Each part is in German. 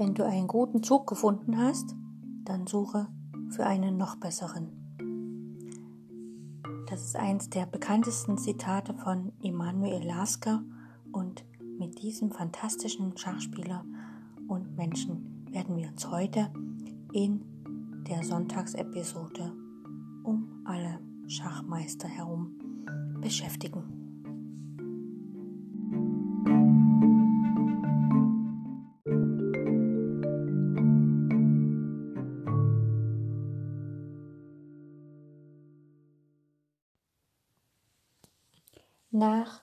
Wenn du einen guten Zug gefunden hast, dann suche für einen noch besseren. Das ist eins der bekanntesten Zitate von Emanuel Lasker und mit diesem fantastischen Schachspieler und Menschen werden wir uns heute in der Sonntagsepisode um alle Schachmeister herum beschäftigen. Nach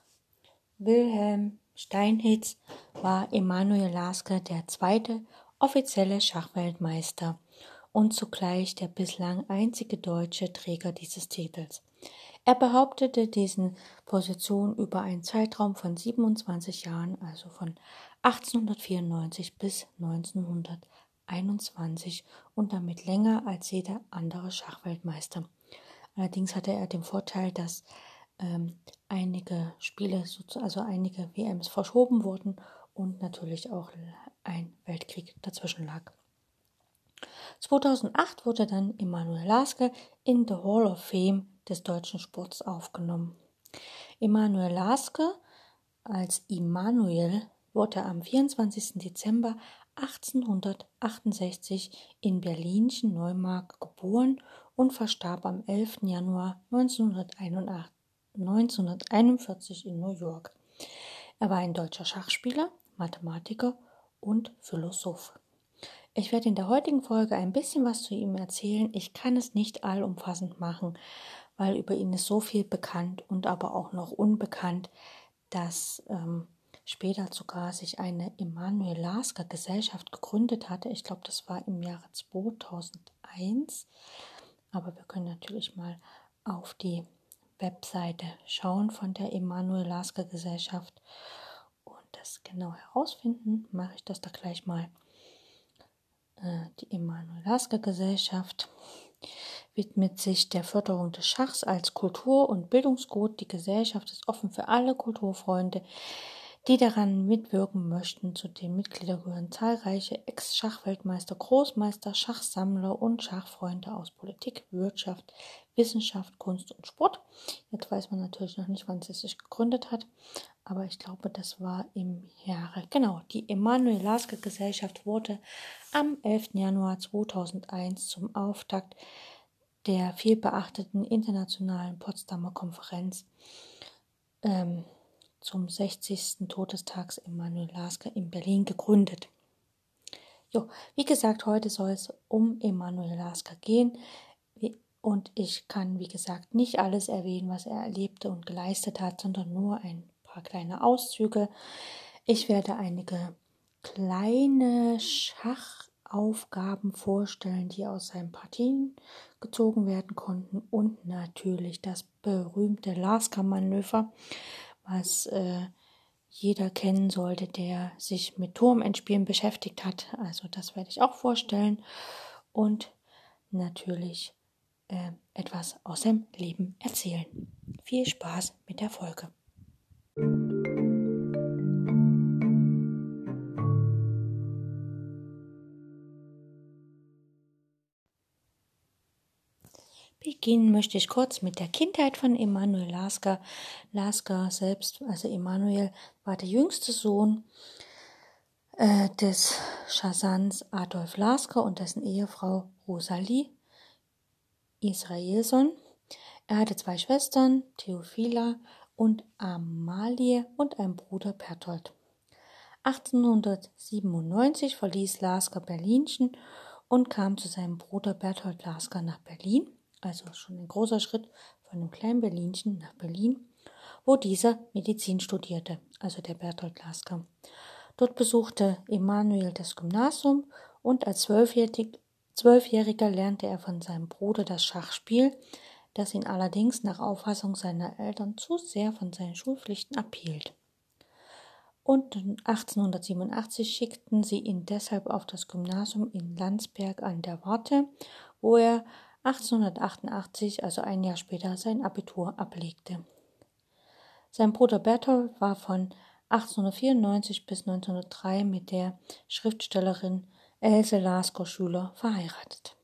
Wilhelm Steinitz war Emanuel Lasker der zweite offizielle Schachweltmeister und zugleich der bislang einzige deutsche Träger dieses Titels. Er behauptete diesen Position über einen Zeitraum von 27 Jahren, also von 1894 bis 1921 und damit länger als jeder andere Schachweltmeister. Allerdings hatte er den Vorteil, dass ähm, einige Spiele, also einige WMs verschoben wurden und natürlich auch ein Weltkrieg dazwischen lag. 2008 wurde dann Emanuel Laske in the Hall of Fame des deutschen Sports aufgenommen. Emanuel Laske als Immanuel wurde am 24. Dezember 1868 in Berlinchen Neumark geboren und verstarb am 11. Januar 1981 1941 in New York. Er war ein deutscher Schachspieler, Mathematiker und Philosoph. Ich werde in der heutigen Folge ein bisschen was zu ihm erzählen. Ich kann es nicht allumfassend machen, weil über ihn ist so viel bekannt und aber auch noch unbekannt, dass ähm, später sogar sich eine Emanuel Lasker Gesellschaft gegründet hatte. Ich glaube, das war im Jahre 2001. Aber wir können natürlich mal auf die Webseite schauen von der Emanuel Lasker Gesellschaft und das genau herausfinden, mache ich das da gleich mal. Äh, die Emanuel Lasker Gesellschaft widmet sich der Förderung des Schachs als Kultur- und Bildungsgut. Die Gesellschaft ist offen für alle Kulturfreunde, die daran mitwirken möchten. Zu den Mitgliedern gehören zahlreiche Ex-Schachweltmeister, Großmeister, Schachsammler und Schachfreunde aus Politik, Wirtschaft, Wissenschaft, Kunst und Sport. Jetzt weiß man natürlich noch nicht, wann sie sich gegründet hat, aber ich glaube, das war im Jahre. Genau, die Emanuel Lasker Gesellschaft wurde am 11. Januar 2001 zum Auftakt der vielbeachteten internationalen Potsdamer Konferenz ähm, zum 60. Todestags Emanuel Lasker in Berlin gegründet. Jo, wie gesagt, heute soll es um Emanuel Lasker gehen. Und ich kann, wie gesagt, nicht alles erwähnen, was er erlebte und geleistet hat, sondern nur ein paar kleine Auszüge. Ich werde einige kleine Schachaufgaben vorstellen, die aus seinen Partien gezogen werden konnten und natürlich das berühmte Lasker-Manöver, was äh, jeder kennen sollte, der sich mit Turmentspielen beschäftigt hat. Also das werde ich auch vorstellen und natürlich äh, etwas aus seinem Leben erzählen. Viel Spaß mit der Folge. Beginnen möchte ich kurz mit der Kindheit von Emanuel Lasker. Lasker selbst, also Emanuel, war der jüngste Sohn äh, des Schasans Adolf Lasker und dessen Ehefrau Rosalie Israelson. Er hatte zwei Schwestern, Theophila und Amalie und einen Bruder Berthold. 1897 verließ Lasker Berlinchen und kam zu seinem Bruder Berthold Lasker nach Berlin also schon ein großer Schritt von einem kleinen Berlinchen nach Berlin, wo dieser Medizin studierte, also der Bertolt Lasker. Dort besuchte Emanuel das Gymnasium und als Zwölfjähriger lernte er von seinem Bruder das Schachspiel, das ihn allerdings nach Auffassung seiner Eltern zu sehr von seinen Schulpflichten abhielt. Und 1887 schickten sie ihn deshalb auf das Gymnasium in Landsberg an der Warte, wo er 1888, also ein Jahr später, sein Abitur ablegte. Sein Bruder Berthold war von 1894 bis 1903 mit der Schriftstellerin Else Lasker-Schüler verheiratet.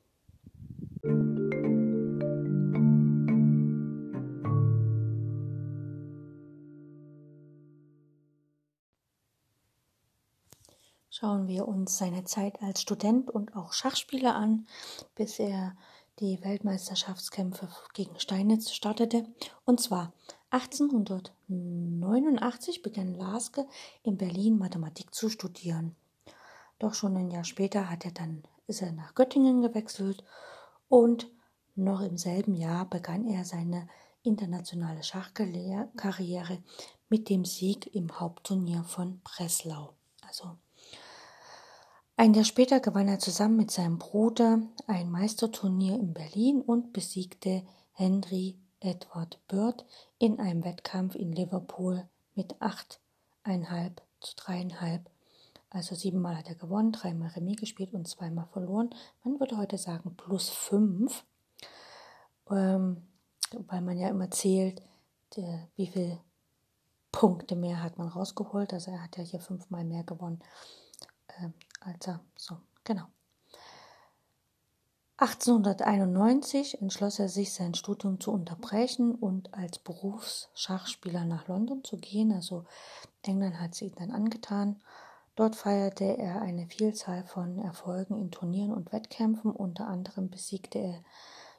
Schauen wir uns seine Zeit als Student und auch Schachspieler an, bis er die Weltmeisterschaftskämpfe gegen Steinitz startete. Und zwar 1889 begann Laske in Berlin Mathematik zu studieren. Doch schon ein Jahr später hat er dann, ist er nach Göttingen gewechselt und noch im selben Jahr begann er seine internationale Schachkarriere mit dem Sieg im Hauptturnier von Breslau. Also ein Jahr später gewann er zusammen mit seinem Bruder ein Meisterturnier in Berlin und besiegte Henry Edward Bird in einem Wettkampf in Liverpool mit 8,5 zu 3,5. Also siebenmal hat er gewonnen, dreimal Remis gespielt und zweimal verloren. Man würde heute sagen plus fünf, ähm, weil man ja immer zählt, der, wie viele Punkte mehr hat man rausgeholt. Also er hat ja hier fünfmal mehr gewonnen Alter. So, genau. 1891 entschloss er sich, sein Studium zu unterbrechen und als Berufsschachspieler nach London zu gehen. Also England hat sie ihm dann angetan. Dort feierte er eine Vielzahl von Erfolgen in Turnieren und Wettkämpfen. Unter anderem besiegte er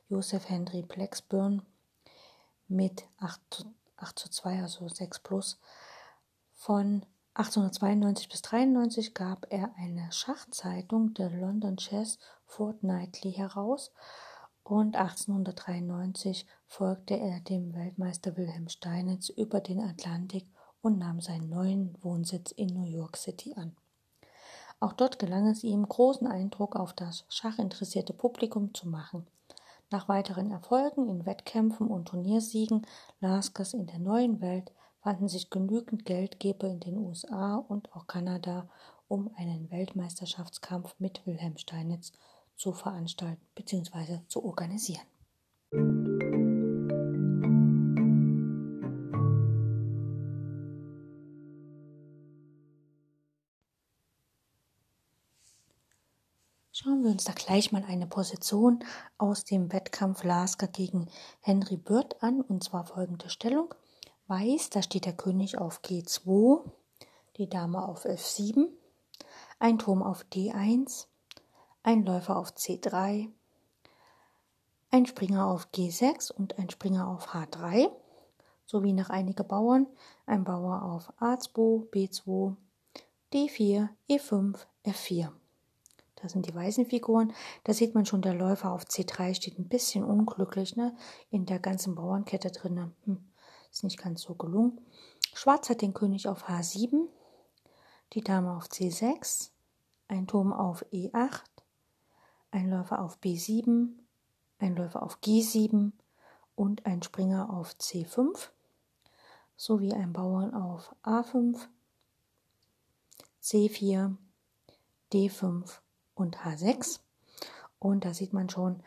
Joseph Henry Blacksburn mit 8, 8 zu 2, also 6 plus, von 1892 bis 1893 gab er eine Schachzeitung, der London Chess Fortnightly, heraus und 1893 folgte er dem Weltmeister Wilhelm Steinitz über den Atlantik und nahm seinen neuen Wohnsitz in New York City an. Auch dort gelang es ihm, großen Eindruck auf das schachinteressierte Publikum zu machen. Nach weiteren Erfolgen in Wettkämpfen und Turniersiegen Laskers in der neuen Welt fanden sich genügend Geldgeber in den USA und auch Kanada, um einen Weltmeisterschaftskampf mit Wilhelm Steinitz zu veranstalten bzw. zu organisieren. Schauen wir uns da gleich mal eine Position aus dem Wettkampf Lasker gegen Henry Bird an, und zwar folgende Stellung. Weiß, da steht der König auf G2, die Dame auf F7, ein Turm auf D1, ein Läufer auf C3, ein Springer auf G6 und ein Springer auf H3, sowie noch einige Bauern, ein Bauer auf A2, B2, D4, E5, F4. Das sind die weißen Figuren. Da sieht man schon, der Läufer auf C3 steht ein bisschen unglücklich ne? in der ganzen Bauernkette drin. Hm. Ist nicht ganz so gelungen. Schwarz hat den König auf H7, die Dame auf C6, ein Turm auf E8, ein Läufer auf B7, ein Läufer auf G7 und ein Springer auf C5 sowie ein Bauern auf A5, C4, D5 und H6. Und da sieht man schon,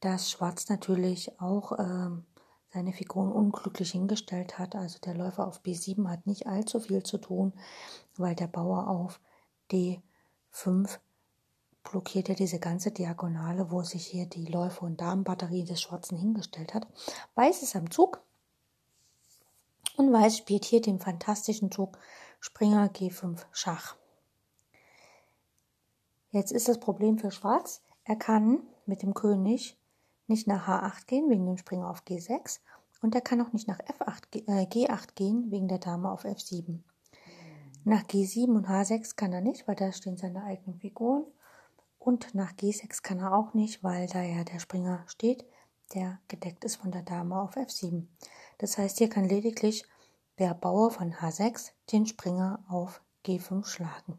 dass Schwarz natürlich auch ähm, seine Figuren unglücklich hingestellt hat. Also der Läufer auf B7 hat nicht allzu viel zu tun, weil der Bauer auf D5 blockiert ja diese ganze Diagonale, wo sich hier die Läufer- und Damenbatterie des Schwarzen hingestellt hat. Weiß ist am Zug und Weiß spielt hier den fantastischen Zug Springer G5 Schach. Jetzt ist das Problem für Schwarz, er kann mit dem König nicht nach H8 gehen wegen dem Springer auf G6 und er kann auch nicht nach F8, äh, G8 gehen wegen der Dame auf F7. Nach G7 und H6 kann er nicht, weil da stehen seine eigenen Figuren. Und nach G6 kann er auch nicht, weil da ja der Springer steht, der gedeckt ist von der Dame auf F7. Das heißt, hier kann lediglich der Bauer von H6 den Springer auf G5 schlagen.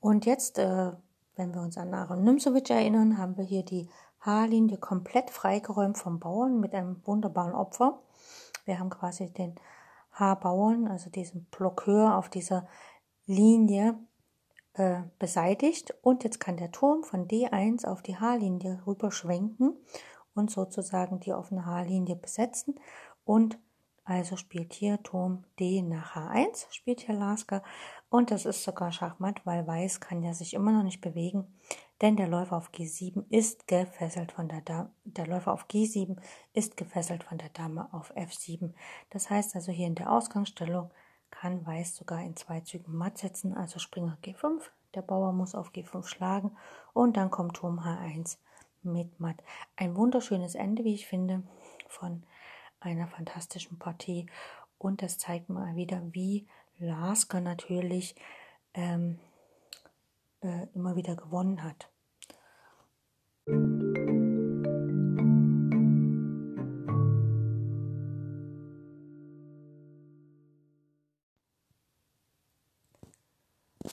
Und jetzt, äh, wenn wir uns an Aaron Nimzowitsch erinnern, haben wir hier die Haarlinie komplett freigeräumt vom Bauern mit einem wunderbaren Opfer. Wir haben quasi den Haarbauern, also diesen Blockeur auf dieser Linie äh, beseitigt und jetzt kann der Turm von D1 auf die Haarlinie rüber schwenken und sozusagen die offene Haarlinie besetzen und Also spielt hier Turm D nach H1, spielt hier Lasker. Und das ist sogar Schachmatt, weil Weiß kann ja sich immer noch nicht bewegen, denn der Läufer auf G7 ist gefesselt von der Dame. Der Läufer auf G7 ist gefesselt von der Dame auf F7. Das heißt also hier in der Ausgangsstellung kann Weiß sogar in zwei Zügen matt setzen, also Springer G5. Der Bauer muss auf G5 schlagen und dann kommt Turm H1 mit matt. Ein wunderschönes Ende, wie ich finde, von einer fantastischen Partie. Und das zeigt mal wieder, wie Lasker natürlich ähm, äh, immer wieder gewonnen hat.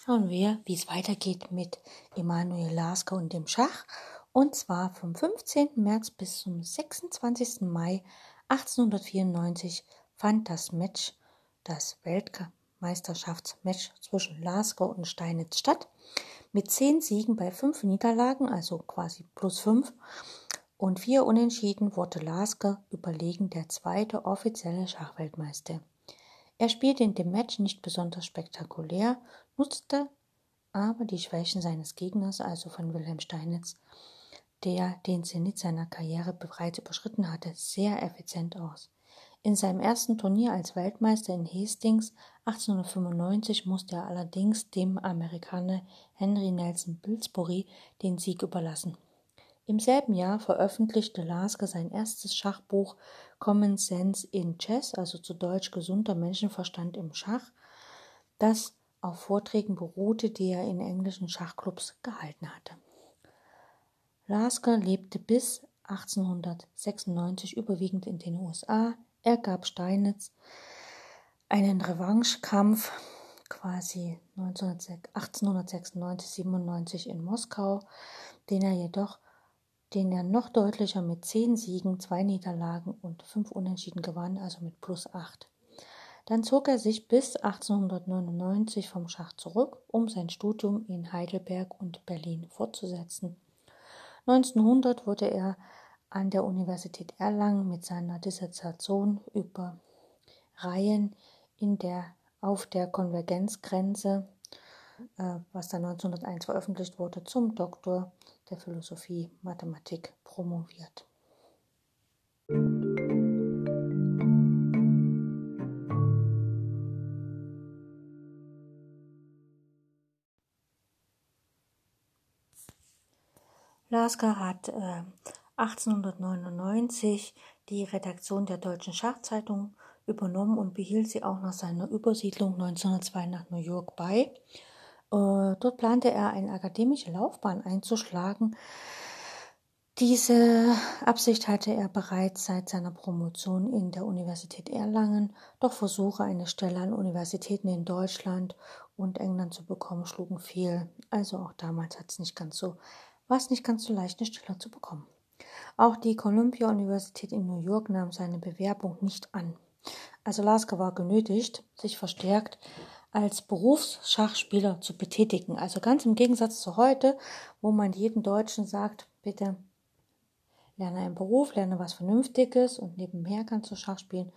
Schauen wir, wie es weitergeht mit Emanuel Lasker und dem Schach. Und zwar vom 15. März bis zum 26. Mai 1894 fand das Match, das Weltmeisterschaftsmatch zwischen Lasker und Steinitz statt, mit zehn Siegen bei fünf Niederlagen, also quasi plus fünf, und vier Unentschieden wurde Lasker überlegen der zweite offizielle Schachweltmeister. Er spielte in dem Match nicht besonders spektakulär, nutzte aber die Schwächen seines Gegners, also von Wilhelm Steinitz, der den Zenit seiner Karriere bereits überschritten hatte, sehr effizient aus. In seinem ersten Turnier als Weltmeister in Hastings 1895 musste er allerdings dem Amerikaner Henry Nelson Pillsbury den Sieg überlassen. Im selben Jahr veröffentlichte Lasker sein erstes Schachbuch Common Sense in Chess, also zu Deutsch gesunder Menschenverstand im Schach, das auf Vorträgen beruhte, die er in englischen Schachclubs gehalten hatte. Lasker lebte bis 1896 überwiegend in den USA. Er gab Steinitz einen Revanchekampf quasi 1896-97 in Moskau, den er jedoch, den er noch deutlicher mit zehn Siegen, zwei Niederlagen und fünf Unentschieden gewann, also mit plus acht. Dann zog er sich bis 1899 vom Schach zurück, um sein Studium in Heidelberg und Berlin fortzusetzen. 1900 wurde er an der Universität Erlangen mit seiner Dissertation über Reihen in der, auf der Konvergenzgrenze, äh, was dann 1901 veröffentlicht wurde, zum Doktor der Philosophie Mathematik promoviert. Lasker hat äh, 1899 die Redaktion der Deutschen Schachzeitung übernommen und behielt sie auch nach seiner Übersiedlung 1902 nach New York bei. Äh, dort plante er eine akademische Laufbahn einzuschlagen. Diese Absicht hatte er bereits seit seiner Promotion in der Universität Erlangen, doch Versuche, eine Stelle an Universitäten in Deutschland und England zu bekommen, schlugen fehl. Also auch damals hat es nicht ganz so war es nicht ganz so leicht, eine Stelle zu bekommen. Auch die Columbia-Universität in New York nahm seine Bewerbung nicht an. Also Lasker war genötigt, sich verstärkt als Berufsschachspieler zu betätigen. Also ganz im Gegensatz zu heute, wo man jedem Deutschen sagt, bitte lerne einen Beruf, lerne was Vernünftiges und nebenher kannst du Schach spielen,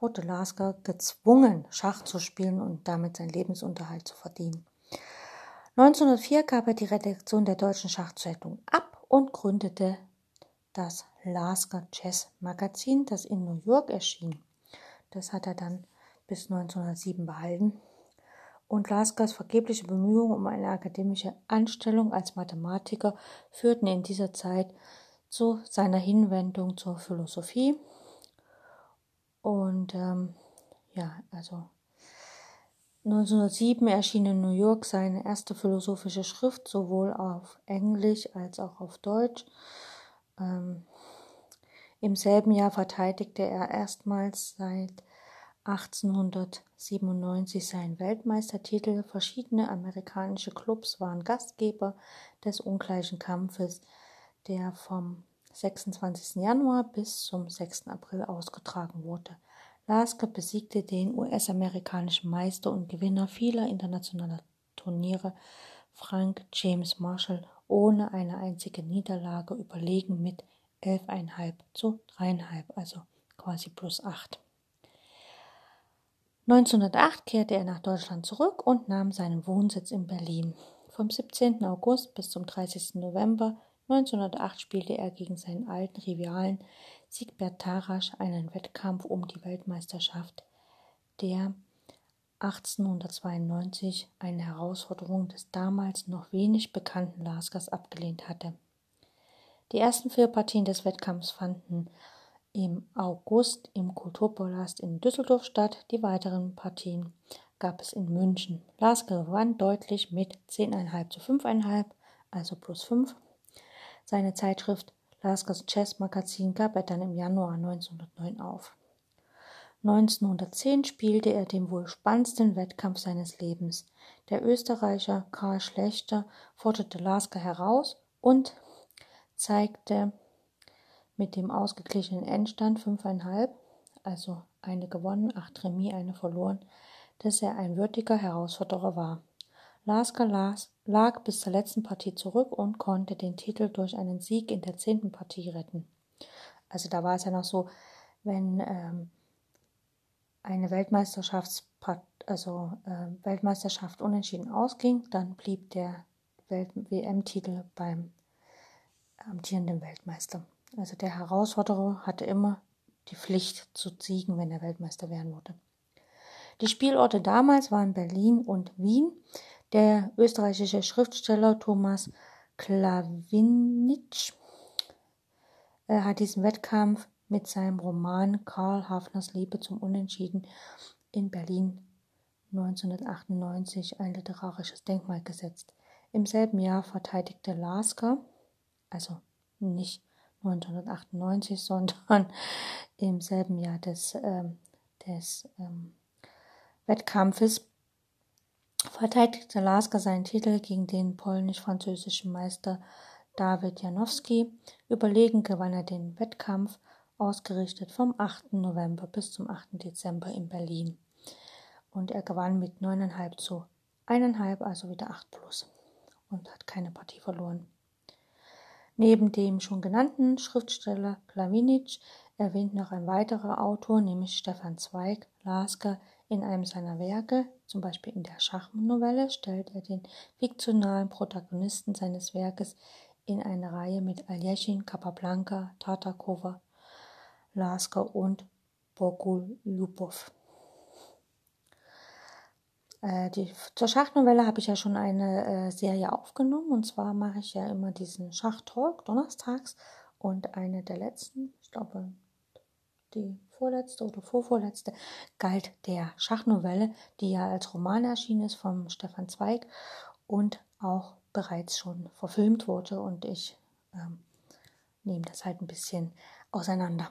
wurde Lasker gezwungen, Schach zu spielen und damit seinen Lebensunterhalt zu verdienen. 1904 gab er die Redaktion der Deutschen Schachzeitung ab und gründete das Lasker Chess Magazin, das in New York erschien. Das hat er dann bis 1907 behalten. Und Laskers vergebliche Bemühungen um eine akademische Anstellung als Mathematiker führten in dieser Zeit zu seiner Hinwendung zur Philosophie. Und ähm, ja, also 1907 erschien in New York seine erste philosophische Schrift, sowohl auf Englisch als auch auf Deutsch. Ähm, Im selben Jahr verteidigte er erstmals seit 1897 seinen Weltmeistertitel. Verschiedene amerikanische Clubs waren Gastgeber des ungleichen Kampfes, der vom 26. Januar bis zum 6. April ausgetragen wurde. Lasker besiegte den US-amerikanischen Meister und Gewinner vieler internationaler Turniere Frank James Marshall ohne eine einzige Niederlage überlegen mit 11,5 zu 3,5, also quasi plus 8. 1908 kehrte er nach Deutschland zurück und nahm seinen Wohnsitz in Berlin. Vom 17. August bis zum 30. November 1908 spielte er gegen seinen alten Rivalen Siegbert Tarasch einen Wettkampf um die Weltmeisterschaft, der 1892 eine Herausforderung des damals noch wenig bekannten Laskers abgelehnt hatte. Die ersten vier Partien des Wettkampfs fanden im August im Kulturpalast in Düsseldorf statt. Die weiteren Partien gab es in München. Lasker gewann deutlich mit 10,5 zu 5,5, also plus 5. Seine Zeitschrift Laskers Chess Magazin gab er dann im Januar 1909 auf. 1910 spielte er den wohl spannendsten Wettkampf seines Lebens. Der Österreicher Karl Schlechter forderte Lasker heraus und zeigte mit dem ausgeglichenen Endstand 5,5, also eine gewonnen, acht Remis, eine verloren, dass er ein würdiger Herausforderer war. Lasker lag bis zur letzten Partie zurück und konnte den Titel durch einen Sieg in der zehnten Partie retten. Also da war es ja noch so, wenn ähm, eine Weltmeisterschaftspart also äh, Weltmeisterschaft unentschieden ausging, dann blieb der WM-Titel beim amtierenden Weltmeister. Also der Herausforderer hatte immer die Pflicht zu siegen, wenn er Weltmeister werden wollte. Die Spielorte damals waren Berlin und Wien. Der österreichische Schriftsteller Thomas Klawinitsch äh, hat diesen Wettkampf mit seinem Roman Karl Hafners Liebe zum Unentschieden in Berlin 1998 ein literarisches Denkmal gesetzt. Im selben Jahr verteidigte Lasker, also nicht 1998, sondern im selben Jahr des, ähm, des ähm, Wettkampfes, verteidigte Lasker seinen Titel gegen den polnisch-französischen Meister David Janowski. Überlegen gewann er den Wettkampf ausgerichtet vom 8. November bis zum 8. Dezember in Berlin. Und er gewann mit 9,5 zu 1,5, also wieder 8 plus und hat keine Partie verloren. Neben dem schon genannten Schriftsteller Klawinitsch erwähnt noch ein weiterer Autor, nämlich Stefan Zweig, Lasker. In einem seiner Werke, zum Beispiel in der Schachnovelle, stellt er den fiktionalen Protagonisten seines Werkes in eine Reihe mit Aljeschin, Capablanca, Tartakova, Lasker und Bogolyubov. Äh, die, zur Schachnovelle habe ich ja schon eine äh, Serie aufgenommen und zwar mache ich ja immer diesen Schachtalk donnerstags und eine der letzten, ich glaube die vorletzte oder vorvorletzte, galt der Schachnovelle, die ja als Roman erschienen ist vom Stefan Zweig und auch bereits schon verfilmt wurde und ich ähm, nehme das halt ein bisschen auseinander.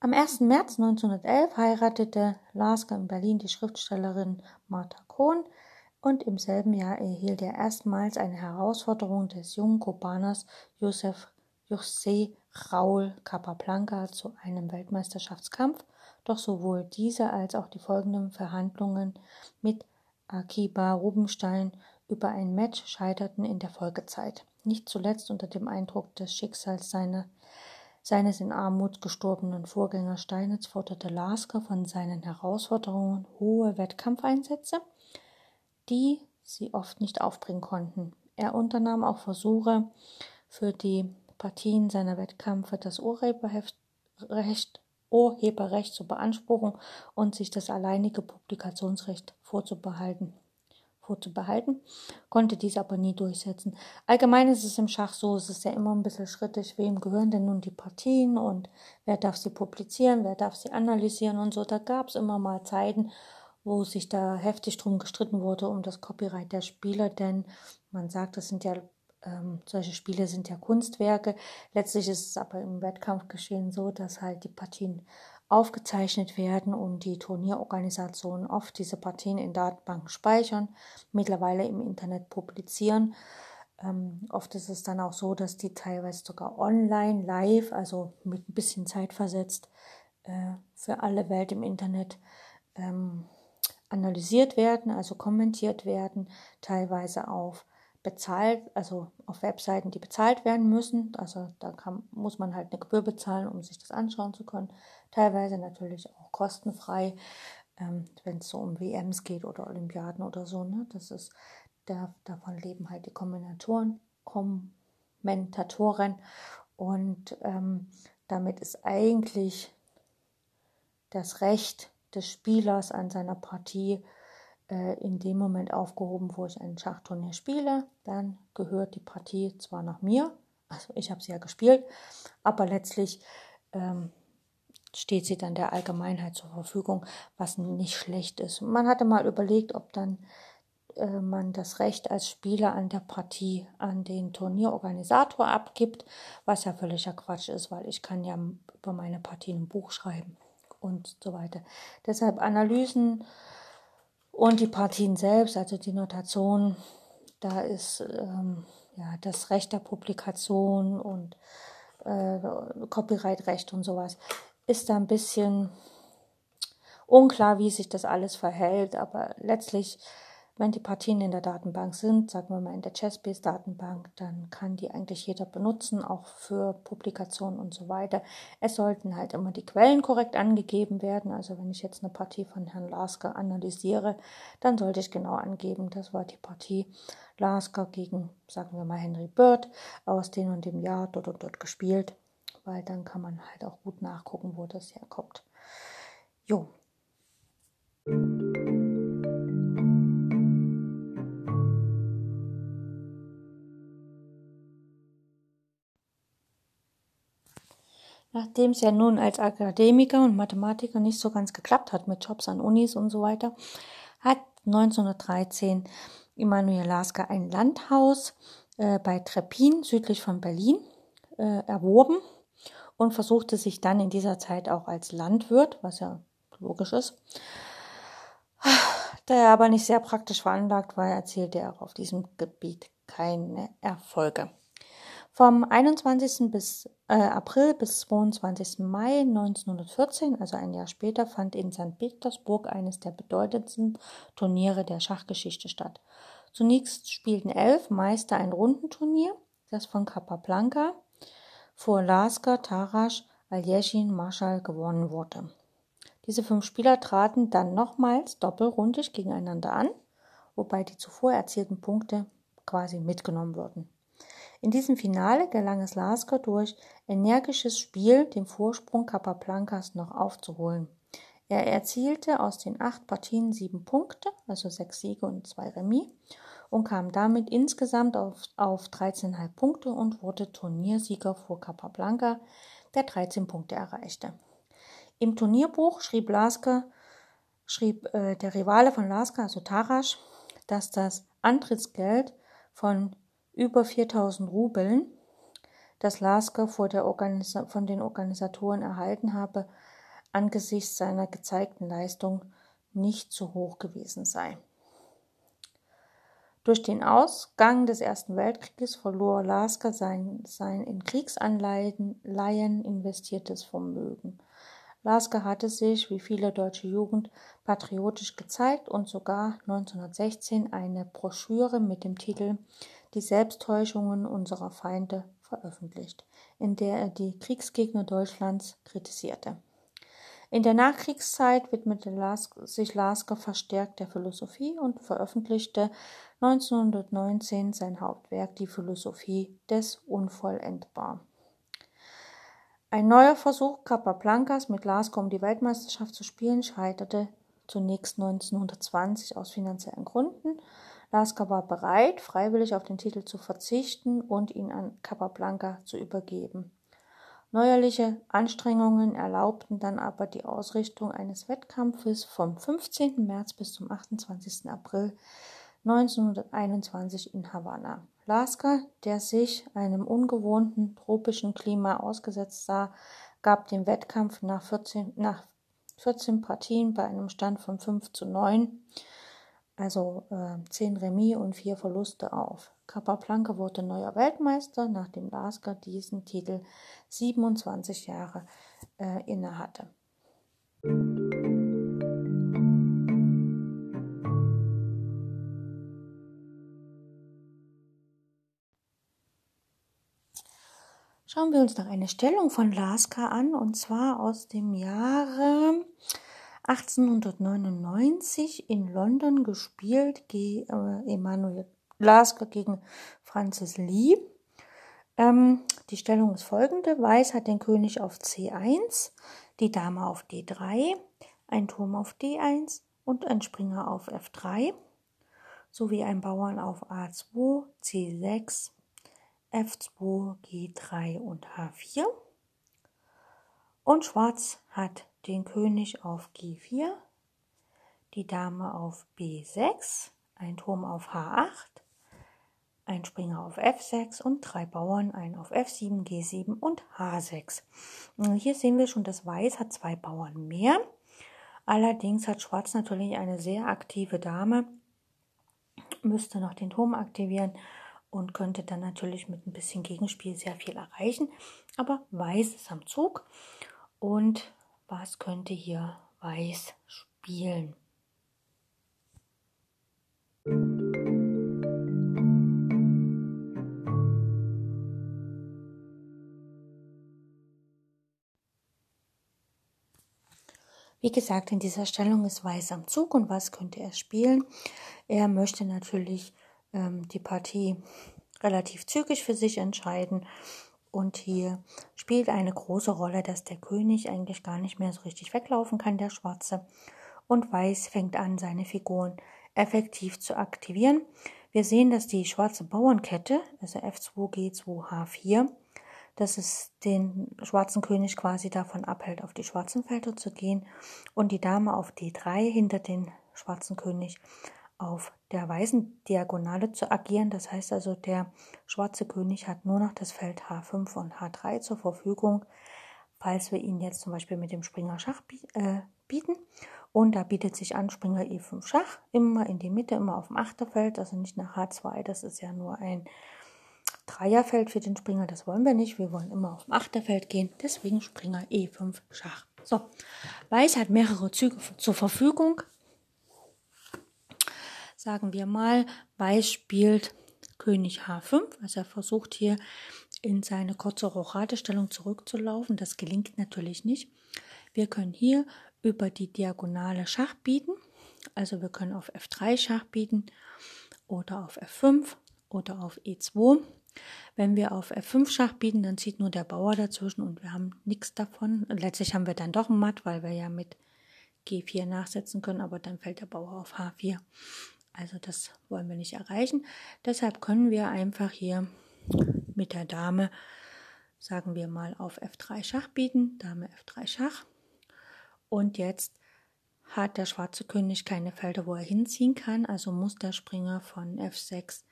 Am 1. März 1911 heiratete Lasker in Berlin die Schriftstellerin Martha Kohn und im selben Jahr erhielt er erstmals eine Herausforderung des jungen Kubaners Josef José Raúl Capablanca zu einem Weltmeisterschaftskampf, doch sowohl diese als auch die folgenden Verhandlungen mit Akiba Rubenstein über ein Match scheiterten in der Folgezeit, nicht zuletzt unter dem Eindruck des Schicksals seiner seines in Armut gestorbenen Vorgängers Steinitz forderte Lasker von seinen Herausforderungen hohe Wettkampfeinsätze, die sie oft nicht aufbringen konnten. Er unternahm auch Versuche, für die Partien seiner Wettkämpfe das Urheberrecht, Urheberrecht zu beanspruchen und sich das alleinige Publikationsrecht vorzubehalten vorzubehalten, konnte dies aber nie durchsetzen. Allgemein ist es im Schach so, es ist ja immer ein bisschen schrittig, wem gehören denn nun die Partien und wer darf sie publizieren, wer darf sie analysieren und so. Da gab es immer mal Zeiten, wo sich da heftig drum gestritten wurde um das Copyright der Spieler, denn man sagt, das sind ja ähm, solche Spiele sind ja Kunstwerke. Letztlich ist es aber im Wettkampfgeschehen so, dass halt die Partien aufgezeichnet werden und die Turnierorganisationen oft diese Partien in Datenbanken speichern, mittlerweile im Internet publizieren. Ähm, oft ist es dann auch so, dass die teilweise sogar online, live, also mit ein bisschen Zeit versetzt, äh, für alle Welt im Internet ähm, analysiert werden, also kommentiert werden, teilweise auf bezahlt, also auf Webseiten, die bezahlt werden müssen. Also da kann, muss man halt eine Gebühr bezahlen, um sich das anschauen zu können. Teilweise natürlich auch kostenfrei. ähm, wenn es so um WMs geht oder Olympiaden oder so. Ne? Das ist, der, davon leben halt die Kombinatoren, Kommentatoren und ähm, damit ist eigentlich das Recht des Spielers an seiner Partie äh, in dem Moment aufgehoben, wo ich ein Schachturnier spiele. Dann gehört die Partie zwar nach mir, also ich habe sie ja gespielt, aber letztlich ähm, steht sie dann der Allgemeinheit zur Verfügung, was nicht schlecht ist. Man hatte mal überlegt, ob dann äh, man das Recht als Spieler an der Partie an den Turnierorganisator abgibt, was ja völliger Quatsch ist, weil ich kann ja über meine Partien ein Buch schreiben und so weiter. Deshalb Analysen und die Partien selbst, also die Notation, da ist ähm, ja das Recht der Publikation und äh, Copyright-Recht und sowas, ist da ein bisschen unklar, wie sich das alles verhält, aber letztlich wenn die Partien in der Datenbank sind, sagen wir mal in der Chessbase-Datenbank, dann kann die eigentlich jeder benutzen, auch für Publikationen und so weiter. Es sollten halt immer die Quellen korrekt angegeben werden. Also wenn ich jetzt eine Partie von Herrn Lasker analysiere, dann sollte ich genau angeben, das war die Partie Lasker gegen, sagen wir mal, Henry Bird aus dem und dem Jahr dort und dort gespielt, weil dann kann man halt auch gut nachgucken, wo das herkommt. Jo. Nachdem es ja nun als Akademiker und Mathematiker nicht so ganz geklappt hat mit Jobs an Unis und so weiter, hat 1913 Immanuel Lasker ein Landhaus äh, bei Treppin südlich von Berlin äh, erworben und versuchte sich dann in dieser Zeit auch als Landwirt, was ja logisch ist. Da er aber nicht sehr praktisch veranlagt war, erzielte er auf diesem Gebiet keine Erfolge. Vom 21. Bis, äh, April bis 22. Mai 1914, also ein Jahr später, fand in St. Petersburg eines der bedeutendsten Turniere der Schachgeschichte statt. Zunächst spielten elf Meister ein Rundenturnier, das von Capablanca vor Lasker, Tarasch, Aljeschin, Marschall gewonnen wurde. Diese fünf Spieler traten dann nochmals doppelrundig gegeneinander an, wobei die zuvor erzielten Punkte quasi mitgenommen wurden. In diesem Finale gelang es Lasker durch energisches Spiel den Vorsprung Capablancas noch aufzuholen. Er erzielte aus den acht Partien sieben Punkte, also sechs Siege und zwei Remis, und kam damit insgesamt auf, auf 13,5 Punkte und wurde Turniersieger vor Capablanca, der 13 Punkte erreichte. Im Turnierbuch schrieb Lasker, schrieb äh, der Rivale von Lasker, also Tarasch, dass das Antrittsgeld von über 4000 Rubeln, das Lasker von den Organisatoren erhalten habe, angesichts seiner gezeigten Leistung nicht zu hoch gewesen sei. Durch den Ausgang des Ersten Weltkrieges verlor Lasker sein, sein in Kriegsanleihen investiertes Vermögen. Lasker hatte sich, wie viele deutsche Jugend, patriotisch gezeigt und sogar 1916 eine Broschüre mit dem Titel die Selbsttäuschungen unserer Feinde veröffentlicht, in der er die Kriegsgegner Deutschlands kritisierte. In der Nachkriegszeit widmete sich Lasker verstärkt der Philosophie und veröffentlichte 1919 sein Hauptwerk Die Philosophie des Unvollendbar. Ein neuer Versuch Capablancas mit Lasker um die Weltmeisterschaft zu spielen scheiterte zunächst 1920 aus finanziellen Gründen Lasker war bereit, freiwillig auf den Titel zu verzichten und ihn an Capablanca zu übergeben. Neuerliche Anstrengungen erlaubten dann aber die Ausrichtung eines Wettkampfes vom 15. März bis zum 28. April 1921 in Havanna. Lasker, der sich einem ungewohnten tropischen Klima ausgesetzt sah, gab den Wettkampf nach 14, nach 14 Partien bei einem Stand von 5 zu 9 also äh, zehn Remis und vier Verluste auf. Capablanca wurde neuer Weltmeister, nachdem Lasker diesen Titel 27 Jahre äh, innehatte. Schauen wir uns noch eine Stellung von Lasker an, und zwar aus dem Jahre 1899 in London gespielt, G, äh, Emanuel Lasker gegen Francis Lee. Ähm, die Stellung ist folgende. Weiß hat den König auf C1, die Dame auf D3, ein Turm auf D1 und ein Springer auf F3 sowie ein Bauern auf A2, C6, F2, G3 und H4. Und Schwarz hat den König auf G4, die Dame auf B6, ein Turm auf H8, ein Springer auf F6 und drei Bauern, ein auf F7, G7 und H6. Hier sehen wir schon, dass Weiß hat zwei Bauern mehr. Allerdings hat Schwarz natürlich eine sehr aktive Dame, müsste noch den Turm aktivieren und könnte dann natürlich mit ein bisschen Gegenspiel sehr viel erreichen. Aber Weiß ist am Zug und was könnte hier Weiß spielen? Wie gesagt, in dieser Stellung ist Weiß am Zug und was könnte er spielen? Er möchte natürlich ähm, die Partie relativ zügig für sich entscheiden und hier spielt eine große Rolle, dass der König eigentlich gar nicht mehr so richtig weglaufen kann, der Schwarze. Und Weiß fängt an, seine Figuren effektiv zu aktivieren. Wir sehen, dass die schwarze Bauernkette, also F2, G2, H4, dass es den schwarzen König quasi davon abhält, auf die schwarzen Felder zu gehen und die Dame auf D3 hinter den schwarzen König auf der weißen Diagonale zu agieren. Das heißt also, der schwarze König hat nur noch das Feld H5 und H3 zur Verfügung, falls wir ihn jetzt zum Beispiel mit dem Springer Schach äh, bieten. Und da bietet sich an Springer E5 Schach, immer in die Mitte, immer auf dem Achterfeld, also nicht nach H2, das ist ja nur ein Dreierfeld für den Springer, das wollen wir nicht. Wir wollen immer auf dem Achterfeld gehen. Deswegen Springer E5 Schach. So, Weiß hat mehrere Züge zur Verfügung. Sagen wir mal, Weiß spielt König H5. Also er versucht hier in seine kurze Rochadestellung zurückzulaufen. Das gelingt natürlich nicht. Wir können hier über die Diagonale Schach bieten. Also wir können auf F3 Schach bieten oder auf F5 oder auf E2. Wenn wir auf F5 Schach bieten, dann zieht nur der Bauer dazwischen und wir haben nichts davon. letztlich haben wir dann doch ein Matt, weil wir ja mit G4 nachsetzen können, aber dann fällt der Bauer auf H4. Also das wollen wir nicht erreichen. Deshalb können wir einfach hier mit der Dame, sagen wir mal, auf F3 Schach bieten. Dame F3 Schach. Und jetzt hat der schwarze König keine Felder, wo er hinziehen kann, also muss der Springer von F6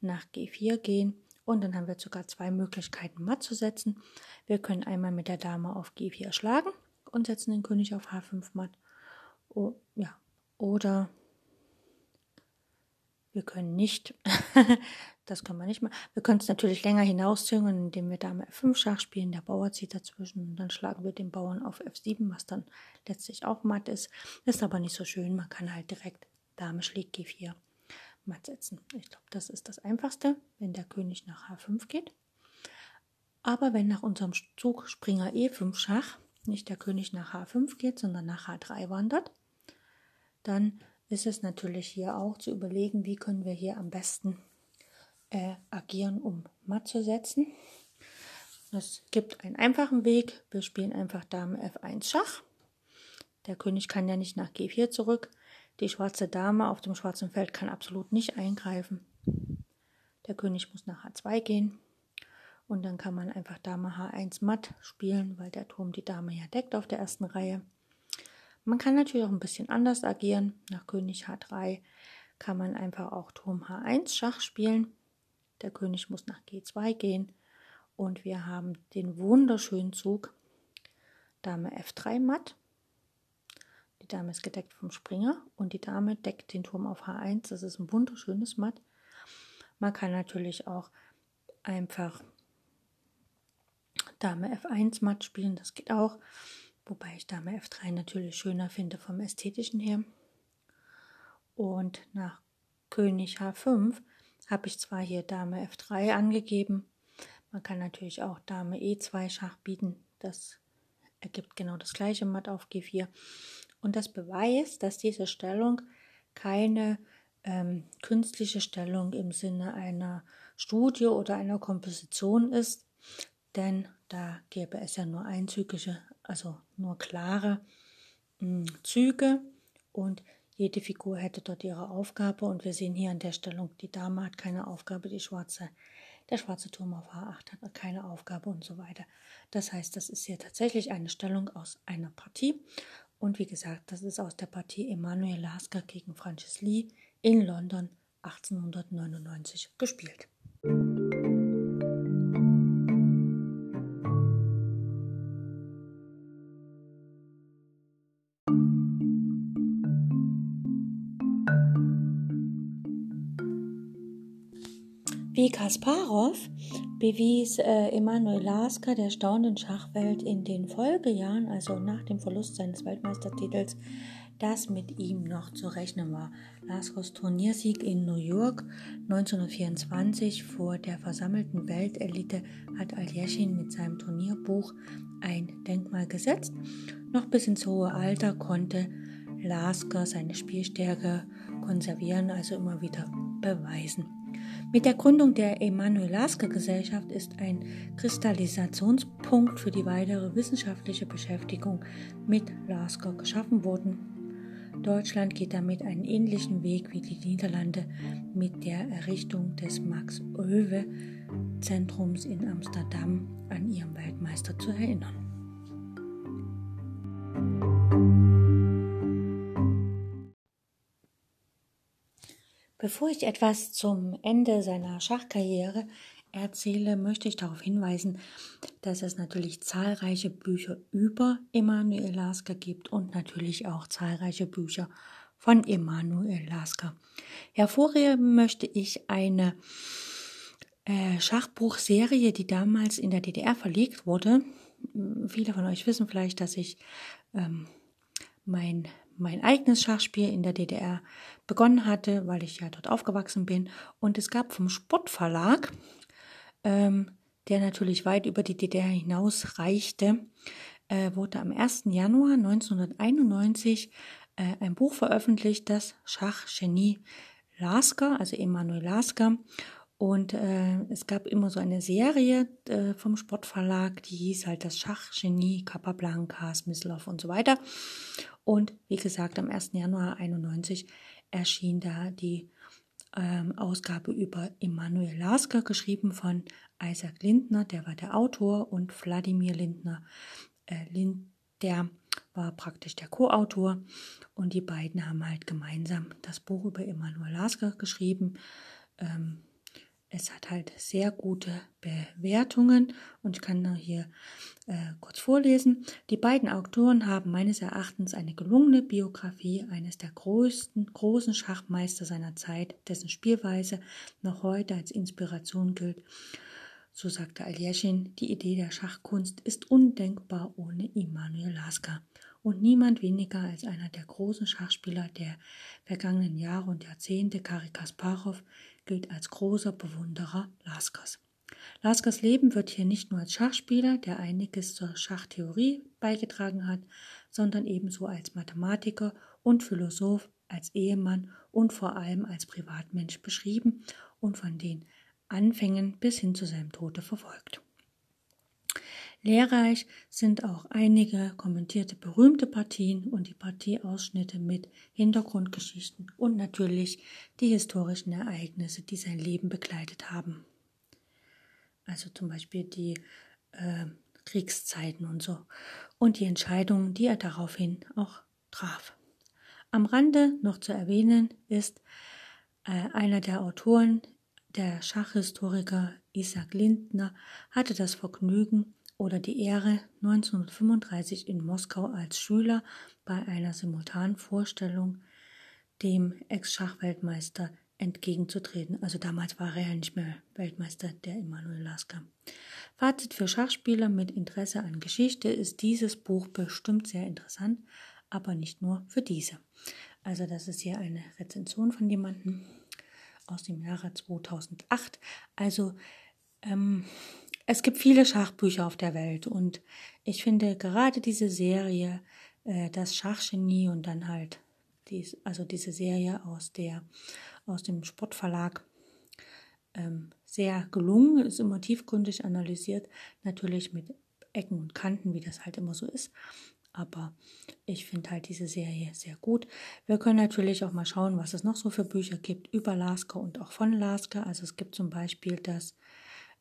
nach G4 gehen und dann haben wir sogar zwei Möglichkeiten, matt zu setzen. Wir können einmal mit der Dame auf G4 schlagen und setzen den König auf H5 matt. Oh, ja. Oder wir können nicht, das können wir nicht machen. Wir können es natürlich länger hinauszögern, indem wir Dame F5 Schach spielen. Der Bauer zieht dazwischen und dann schlagen wir den Bauern auf F7, was dann letztlich auch matt ist. Ist aber nicht so schön. Man kann halt direkt Dame schlägt G4 matt setzen. Ich glaube, das ist das Einfachste, wenn der König nach H5 geht. Aber wenn nach unserem Zug Springer E5 Schach nicht der König nach H5 geht, sondern nach H3 wandert, dann ist es natürlich hier auch zu überlegen, wie können wir hier am besten äh, agieren, um matt zu setzen. Es gibt einen einfachen Weg. Wir spielen einfach Dame F1 Schach. Der König kann ja nicht nach G4 zurück. Die schwarze Dame auf dem schwarzen Feld kann absolut nicht eingreifen. Der König muss nach H2 gehen. Und dann kann man einfach Dame H1 matt spielen, weil der Turm die Dame ja deckt auf der ersten Reihe. Man kann natürlich auch ein bisschen anders agieren. Nach König H3 kann man einfach auch Turm H1 Schach spielen. Der König muss nach G2 gehen. Und wir haben den wunderschönen Zug Dame F3 matt. Die Dame ist gedeckt vom Springer und die Dame deckt den Turm auf H1. Das ist ein wunderschönes Matt. Man kann natürlich auch einfach Dame F1 Matt spielen, das geht auch. Wobei ich Dame F3 natürlich schöner finde vom ästhetischen her. Und nach König H5 habe ich zwar hier Dame F3 angegeben, man kann natürlich auch Dame E2 Schach bieten. Das ergibt genau das gleiche Matt auf G4. Und das beweist, dass diese Stellung keine ähm, künstliche Stellung im Sinne einer Studie oder einer Komposition ist, denn da gäbe es ja nur einzügige, also nur klare hm, Züge und jede Figur hätte dort ihre Aufgabe und wir sehen hier an der Stellung, die Dame hat keine Aufgabe, die schwarze, der schwarze Turm auf H8 hat keine Aufgabe und so weiter. Das heißt, das ist hier tatsächlich eine Stellung aus einer Partie und wie gesagt, das ist aus der Partie Emanuel Lasker gegen Francis Lee in London 1899 gespielt. Kasparov bewies äh, Emanuel Lasker der staunenden Schachwelt in den Folgejahren, also nach dem Verlust seines Weltmeistertitels, dass mit ihm noch zu rechnen war. Laskers Turniersieg in New York 1924 vor der versammelten Weltelite hat Aljeschin mit seinem Turnierbuch ein Denkmal gesetzt. Noch bis ins hohe Alter konnte Lasker seine Spielstärke konservieren, also immer wieder beweisen. Mit der Gründung der Emanuel Lasker Gesellschaft ist ein Kristallisationspunkt für die weitere wissenschaftliche Beschäftigung mit Lasker geschaffen worden. Deutschland geht damit einen ähnlichen Weg wie die Niederlande mit der Errichtung des Max Oewe Zentrums in Amsterdam an ihren Weltmeister zu erinnern. Bevor ich etwas zum Ende seiner Schachkarriere erzähle, möchte ich darauf hinweisen, dass es natürlich zahlreiche Bücher über Emanuel Lasker gibt und natürlich auch zahlreiche Bücher von Emanuel Lasker. Hervorheben möchte ich eine äh, Schachbuchserie, die damals in der DDR verlegt wurde. Viele von euch wissen vielleicht, dass ich ähm, mein mein eigenes Schachspiel in der DDR begonnen hatte, weil ich ja dort aufgewachsen bin. Und es gab vom Sportverlag, ähm, der natürlich weit über die DDR hinaus reichte, äh, wurde am 1. Januar 1991 äh, ein Buch veröffentlicht, das Schachgenie Lasker, also Emanuel Lasker. Und äh, es gab immer so eine Serie äh, vom Sportverlag, die hieß halt das Schachgenie, Capablanca, Smyslov und so weiter. Und wie gesagt, am 1. Januar 91 erschien da die ähm, Ausgabe über Emanuel Lasker, geschrieben von Isaac Lindner, der war der Autor, und Wladimir Lindner, äh, Lind, der war praktisch der Co-Autor. Und die beiden haben halt gemeinsam das Buch über Emanuel Lasker geschrieben. Ähm, es hat halt sehr gute Bewertungen und ich kann hier äh, kurz vorlesen. Die beiden Autoren haben meines Erachtens eine gelungene Biografie eines der größten, großen Schachmeister seiner Zeit, dessen Spielweise noch heute als Inspiration gilt. So sagte Aljeschin, die Idee der Schachkunst ist undenkbar ohne Immanuel Lasker. Und niemand weniger als einer der großen Schachspieler der vergangenen Jahre und Jahrzehnte, Kari Kasparov, gilt als großer Bewunderer Laskers. Laskers Leben wird hier nicht nur als Schachspieler, der einiges zur Schachtheorie beigetragen hat, sondern ebenso als Mathematiker und Philosoph, als Ehemann und vor allem als Privatmensch beschrieben und von den Anfängen bis hin zu seinem Tode verfolgt. Lehrreich sind auch einige kommentierte berühmte Partien und die Partieausschnitte mit Hintergrundgeschichten und natürlich die historischen Ereignisse, die sein Leben begleitet haben. Also zum Beispiel die äh, Kriegszeiten und so und die Entscheidungen, die er daraufhin auch traf. Am Rande noch zu erwähnen ist äh, einer der Autoren, der Schachhistoriker Isaac Lindner, hatte das Vergnügen, oder die Ehre, 1935 in Moskau als Schüler bei einer simultanen Vorstellung dem Ex-Schachweltmeister entgegenzutreten. Also damals war er ja nicht mehr Weltmeister, der Emanuel Lasker. Fazit für Schachspieler mit Interesse an Geschichte ist dieses Buch bestimmt sehr interessant, aber nicht nur für diese. Also das ist hier eine Rezension von jemandem aus dem Jahre 2008. Also ähm, es gibt viele Schachbücher auf der Welt und ich finde gerade diese Serie äh, das Schachgenie und dann halt dies, also diese Serie aus der aus dem Sportverlag ähm, sehr gelungen, ist immer tiefgründig analysiert, natürlich mit Ecken und Kanten, wie das halt immer so ist. Aber ich finde halt diese Serie sehr gut. Wir können natürlich auch mal schauen, was es noch so für Bücher gibt über Lasker und auch von Lasker. Also es gibt zum Beispiel das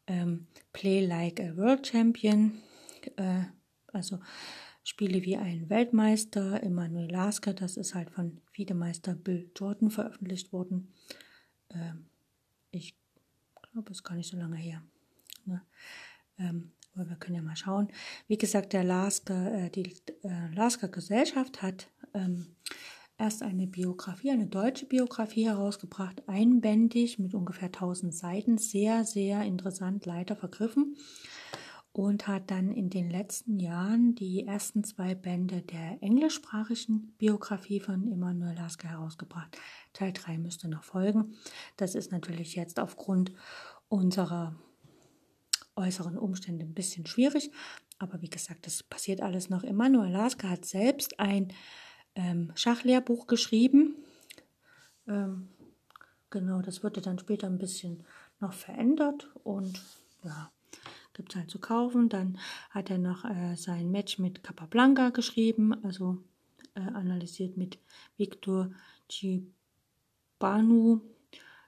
ähm, Play Like a World Champion, äh, also Spiele wie ein Weltmeister, Emanuel Lasker, das ist halt von Wiedemeister Bill Jordan veröffentlicht worden. Ähm, ich glaube, es ist gar nicht so lange her. Ne? Ähm, aber wir können ja mal schauen. Wie gesagt, der Lasker, äh, die äh, Lasker Gesellschaft hat ähm, erst eine Biografie, eine deutsche Biografie herausgebracht, einbändig mit ungefähr 1000 Seiten, sehr, sehr interessant, leider vergriffen und hat dann in den letzten Jahren die ersten zwei Bände der englischsprachigen Biografie von Immanuel Lasker herausgebracht. Teil 3 müsste noch folgen. Das ist natürlich jetzt aufgrund unserer äußeren Umstände ein bisschen schwierig, aber wie gesagt, das passiert alles noch. Immanuel Lasker hat selbst ein ähm, Schachlehrbuch geschrieben. Ähm, genau, das wurde dann später ein bisschen noch verändert und ja, gibt es halt zu kaufen. Dann hat er noch äh, sein Match mit Capablanca geschrieben, also äh, analysiert mit Victor Gibanu.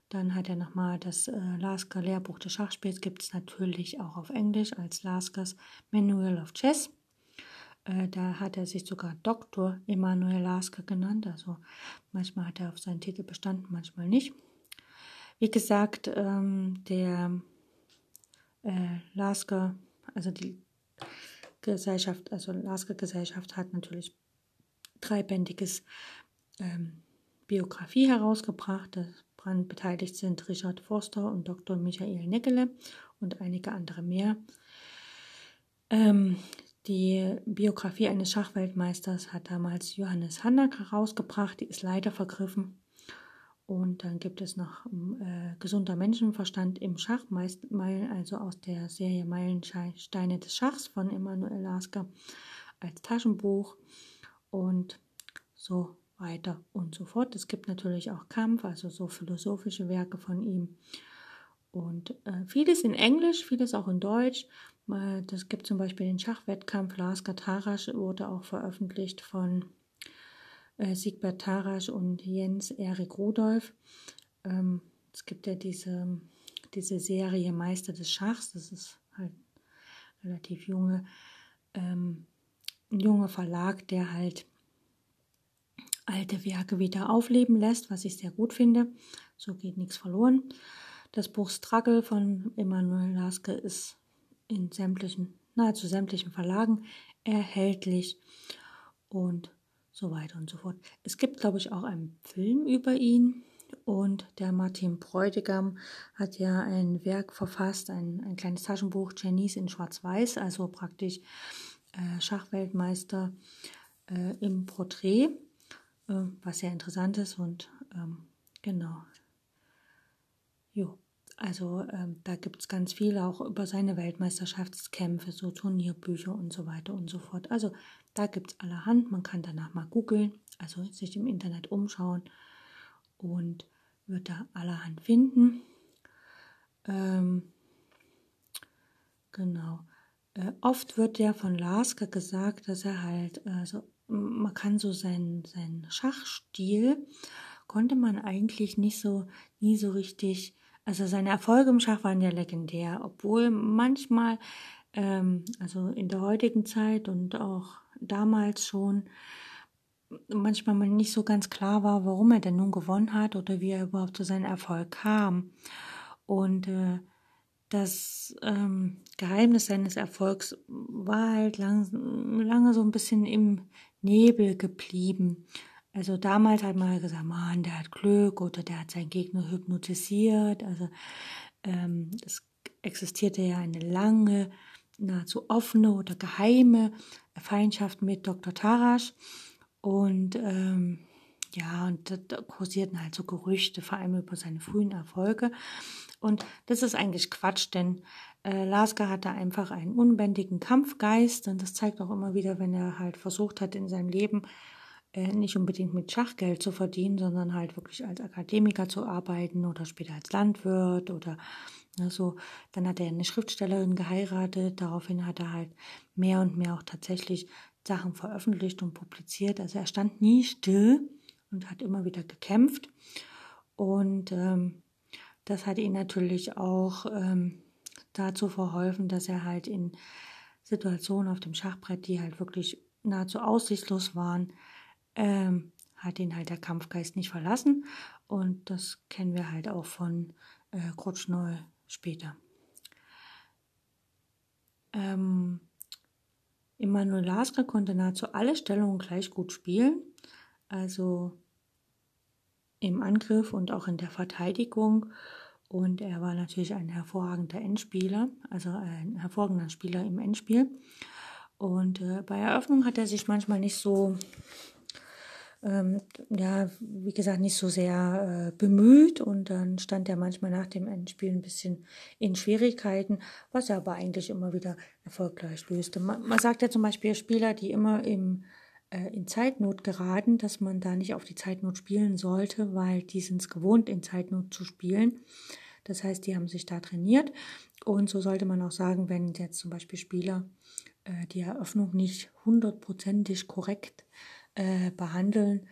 Dann hat er nochmal das äh, Lasker Lehrbuch des Schachspiels, gibt es natürlich auch auf Englisch als Laskers Manual of Chess. Äh, da hat er sich sogar Dr. Emanuel Lasker genannt, also manchmal hat er auf seinen Titel bestanden, manchmal nicht. Wie gesagt, ähm, der äh, Lasker, also die Gesellschaft, also Lasker Gesellschaft hat natürlich dreibändiges ähm, Biografie herausgebracht. Daran beteiligt sind Richard Forster und Dr. Michael Neckele und einige andere mehr. Ähm, die Biografie eines Schachweltmeisters hat damals Johannes Hannack herausgebracht, die ist leider vergriffen. Und dann gibt es noch äh, Gesunder Menschenverstand im Schach, meist, also aus der Serie Meilensteine des Schachs von Emanuel Lasker als Taschenbuch und so weiter und so fort. Es gibt natürlich auch Kampf, also so philosophische Werke von ihm. Und äh, vieles in Englisch, vieles auch in Deutsch. Das gibt zum Beispiel den Schachwettkampf Lasker Tarasch, wurde auch veröffentlicht von äh, Siegbert Tarasch und Jens Erik Rudolf. Ähm, es gibt ja diese, diese Serie Meister des Schachs, das ist halt relativ junge, ähm, ein junger Verlag, der halt alte Werke wieder aufleben lässt, was ich sehr gut finde. So geht nichts verloren. Das Buch Struggle von Emanuel Laske ist in sämtlichen, nahezu sämtlichen Verlagen erhältlich. Und so weiter und so fort. Es gibt, glaube ich, auch einen Film über ihn. Und der Martin Bräutigam hat ja ein Werk verfasst, ein, ein kleines Taschenbuch, Janice in Schwarz-Weiß, also praktisch äh, Schachweltmeister äh, im Porträt, äh, was sehr interessant ist. Und ähm, genau. Jo. Also ähm, da gibt es ganz viel auch über seine Weltmeisterschaftskämpfe, so Turnierbücher und so weiter und so fort. Also da gibt es allerhand. Man kann danach mal googeln, also sich im Internet umschauen und wird da allerhand finden. Ähm, genau. Äh, oft wird ja von Lasker gesagt, dass er halt, also man kann so seinen, seinen Schachstil, konnte man eigentlich nicht so, nie so richtig also seine Erfolge im Schach waren ja legendär, obwohl manchmal, ähm, also in der heutigen Zeit und auch damals schon, manchmal mal nicht so ganz klar war, warum er denn nun gewonnen hat oder wie er überhaupt zu seinem Erfolg kam. Und äh, das ähm, Geheimnis seines Erfolgs war halt lang, lange so ein bisschen im Nebel geblieben. Also damals hat man gesagt, man, der hat Glück oder der hat seinen Gegner hypnotisiert. Also ähm, es existierte ja eine lange, nahezu offene oder geheime Feindschaft mit Dr. Tarasch. Und ähm, ja, und da kursierten halt so Gerüchte, vor allem über seine frühen Erfolge. Und das ist eigentlich Quatsch, denn äh, Lasker hatte einfach einen unbändigen Kampfgeist und das zeigt auch immer wieder, wenn er halt versucht hat, in seinem Leben nicht unbedingt mit Schachgeld zu verdienen, sondern halt wirklich als Akademiker zu arbeiten oder später als Landwirt oder ne, so. Dann hat er eine Schriftstellerin geheiratet, daraufhin hat er halt mehr und mehr auch tatsächlich Sachen veröffentlicht und publiziert. Also er stand nie still und hat immer wieder gekämpft. Und ähm, das hat ihn natürlich auch ähm, dazu verholfen, dass er halt in Situationen auf dem Schachbrett, die halt wirklich nahezu aussichtslos waren, ähm, hat ihn halt der Kampfgeist nicht verlassen. Und das kennen wir halt auch von äh, Krutschnoll später. Ähm, Immanuel Lasker konnte nahezu alle Stellungen gleich gut spielen. Also im Angriff und auch in der Verteidigung. Und er war natürlich ein hervorragender Endspieler, also ein hervorragender Spieler im Endspiel. Und äh, bei Eröffnung hat er sich manchmal nicht so, ähm, ja, wie gesagt, nicht so sehr äh, bemüht. Und dann stand er manchmal nach dem Endspiel ein bisschen in Schwierigkeiten, was er aber eigentlich immer wieder erfolgreich löste. Man, man sagt ja zum Beispiel Spieler, die immer im äh, in Zeitnot geraten, dass man da nicht auf die Zeitnot spielen sollte, weil die sind es gewohnt, in Zeitnot zu spielen. Das heißt, die haben sich da trainiert. Und so sollte man auch sagen, wenn jetzt zum Beispiel Spieler äh, die Eröffnung nicht hundertprozentig korrekt äh, behandeln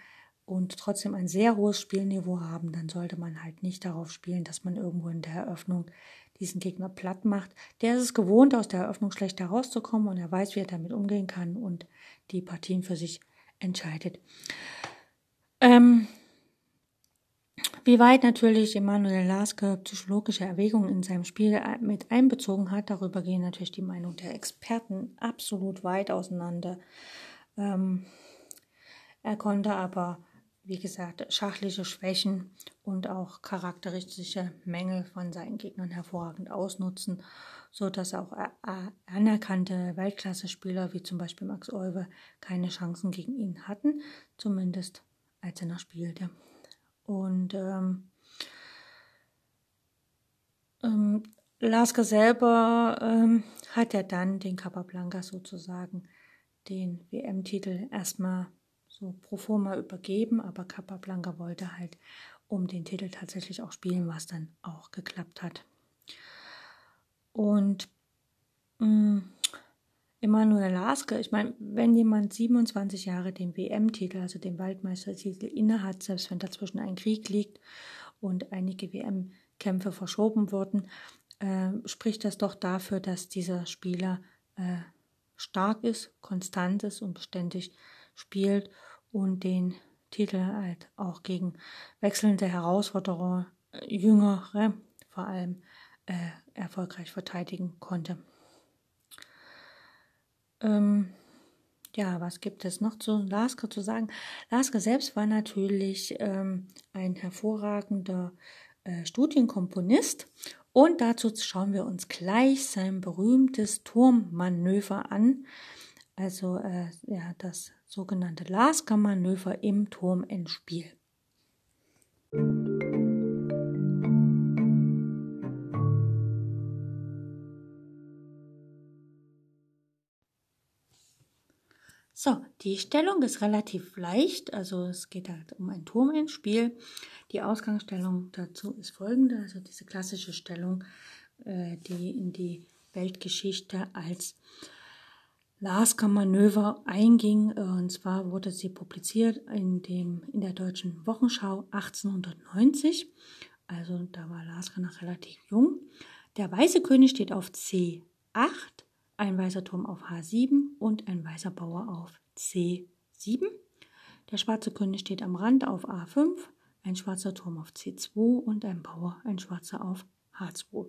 und trotzdem ein sehr hohes Spielniveau haben, dann sollte man halt nicht darauf spielen, dass man irgendwo in der Eröffnung diesen Gegner platt macht. Der ist es gewohnt, aus der Eröffnung schlecht herauszukommen und er weiß, wie er damit umgehen kann und die Partien für sich entscheidet. Ähm, wie weit natürlich Emanuel Laske psychologische Erwägungen in seinem Spiel mit einbezogen hat, darüber gehen natürlich die Meinungen der Experten absolut weit auseinander. Ähm, er konnte aber, wie gesagt, schachliche Schwächen und auch charakteristische Mängel von seinen Gegnern hervorragend ausnutzen so dass auch anerkannte Weltklasse-Spieler wie zum Beispiel Max Euwe keine Chancen gegen ihn hatten, zumindest als er noch spielte. Und ähm, ähm, Lasker selber ähm, hat ja dann den Capablanca sozusagen den WM-Titel erstmal so pro forma übergeben, aber Capablanca wollte halt um den Titel tatsächlich auch spielen, was dann auch geklappt hat. Und mm, Emanuel Laske, ich meine, wenn jemand 27 Jahre den WM-Titel, also den Waldmeistertitel innehat, selbst wenn dazwischen ein Krieg liegt und einige WM-Kämpfe verschoben wurden, äh, spricht das doch dafür, dass dieser Spieler äh, stark ist, konstant ist und beständig spielt und den Titel halt auch gegen wechselnde Herausforderer, äh, Jüngere vor allem, äh, erfolgreich verteidigen konnte. Ähm, ja, was gibt es noch zu Lasker zu sagen? Lasker selbst war natürlich ähm, ein hervorragender äh, Studienkomponist und dazu schauen wir uns gleich sein berühmtes Turmmanöver an, also äh, ja, das sogenannte Lasker-Manöver im Turmendspiel. So, die Stellung ist relativ leicht, also es geht halt um ein Turm ins Spiel. Die Ausgangsstellung dazu ist folgende, also diese klassische Stellung, äh, die in die Weltgeschichte als Lasker-Manöver einging. Äh, und zwar wurde sie publiziert in, dem, in der deutschen Wochenschau 1890. Also da war Lasker noch relativ jung. Der weiße König steht auf C8 ein weißer Turm auf H7 und ein weißer Bauer auf C7. Der schwarze König steht am Rand auf A5, ein schwarzer Turm auf C2 und ein Bauer, ein schwarzer auf H2.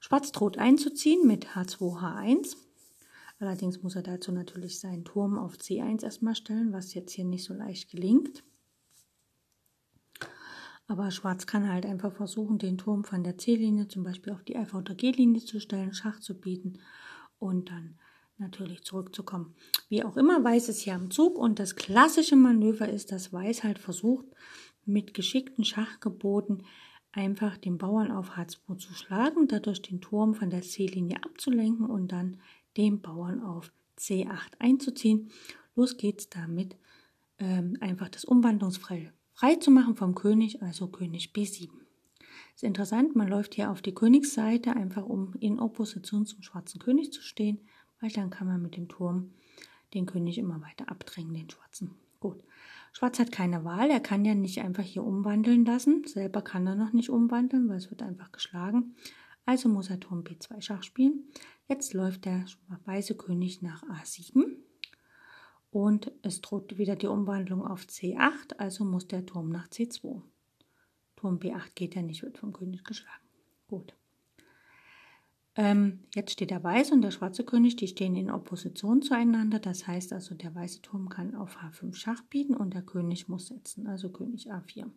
Schwarz droht einzuziehen mit H2, H1. Allerdings muss er dazu natürlich seinen Turm auf C1 erstmal stellen, was jetzt hier nicht so leicht gelingt. Aber Schwarz kann halt einfach versuchen, den Turm von der C-Linie zum Beispiel auf die F- oder G-Linie zu stellen, Schach zu bieten und dann natürlich zurückzukommen. Wie auch immer, Weiß ist hier am Zug und das klassische Manöver ist, dass Weiß halt versucht, mit geschickten Schachgeboten einfach den Bauern auf H2 zu schlagen, dadurch den Turm von der C-Linie abzulenken und dann den Bauern auf C8 einzuziehen. Los geht's damit, ähm, einfach das Umwandlungsfrei frei zu machen vom König, also König B7. Ist interessant, man läuft hier auf die Königsseite, einfach um in Opposition zum schwarzen König zu stehen, weil dann kann man mit dem Turm den König immer weiter abdrängen, den schwarzen. Gut. Schwarz hat keine Wahl, er kann ja nicht einfach hier umwandeln lassen. Selber kann er noch nicht umwandeln, weil es wird einfach geschlagen. Also muss er Turm B2 Schach spielen. Jetzt läuft der weiße König nach A7 und es droht wieder die Umwandlung auf C8, also muss der Turm nach C2. Turm B8 geht ja nicht, wird vom König geschlagen. Gut. Ähm, jetzt steht der weiße und der schwarze König, die stehen in Opposition zueinander. Das heißt also, der weiße Turm kann auf H5 Schach bieten und der König muss setzen, also König A4.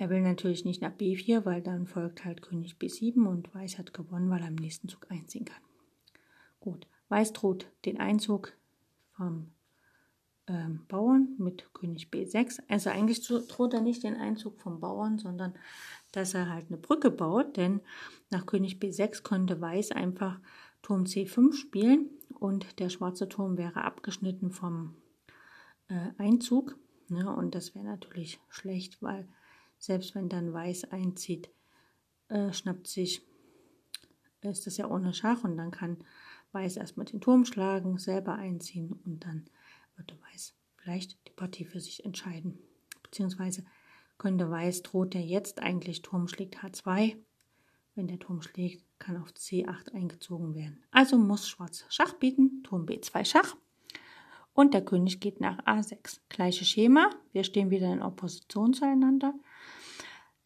Er will natürlich nicht nach B4, weil dann folgt halt König B7 und Weiß hat gewonnen, weil er im nächsten Zug einziehen kann. Gut, Weiß droht den Einzug vom ähm, Bauern mit König B6. Also eigentlich droht er nicht den Einzug vom Bauern, sondern dass er halt eine Brücke baut, denn nach König B6 konnte Weiß einfach Turm C5 spielen und der schwarze Turm wäre abgeschnitten vom äh, Einzug. Ne? Und das wäre natürlich schlecht, weil selbst wenn dann Weiß einzieht, äh, schnappt sich, ist das ja ohne Schach und dann kann Weiß erstmal den Turm schlagen, selber einziehen und dann würde Weiß vielleicht die Partie für sich entscheiden. Beziehungsweise könnte Weiß, droht er jetzt eigentlich Turm schlägt H2. Wenn der Turm schlägt, kann auf C8 eingezogen werden. Also muss Schwarz Schach bieten, Turm B2 Schach. Und der König geht nach A6. Gleiches Schema, wir stehen wieder in Opposition zueinander.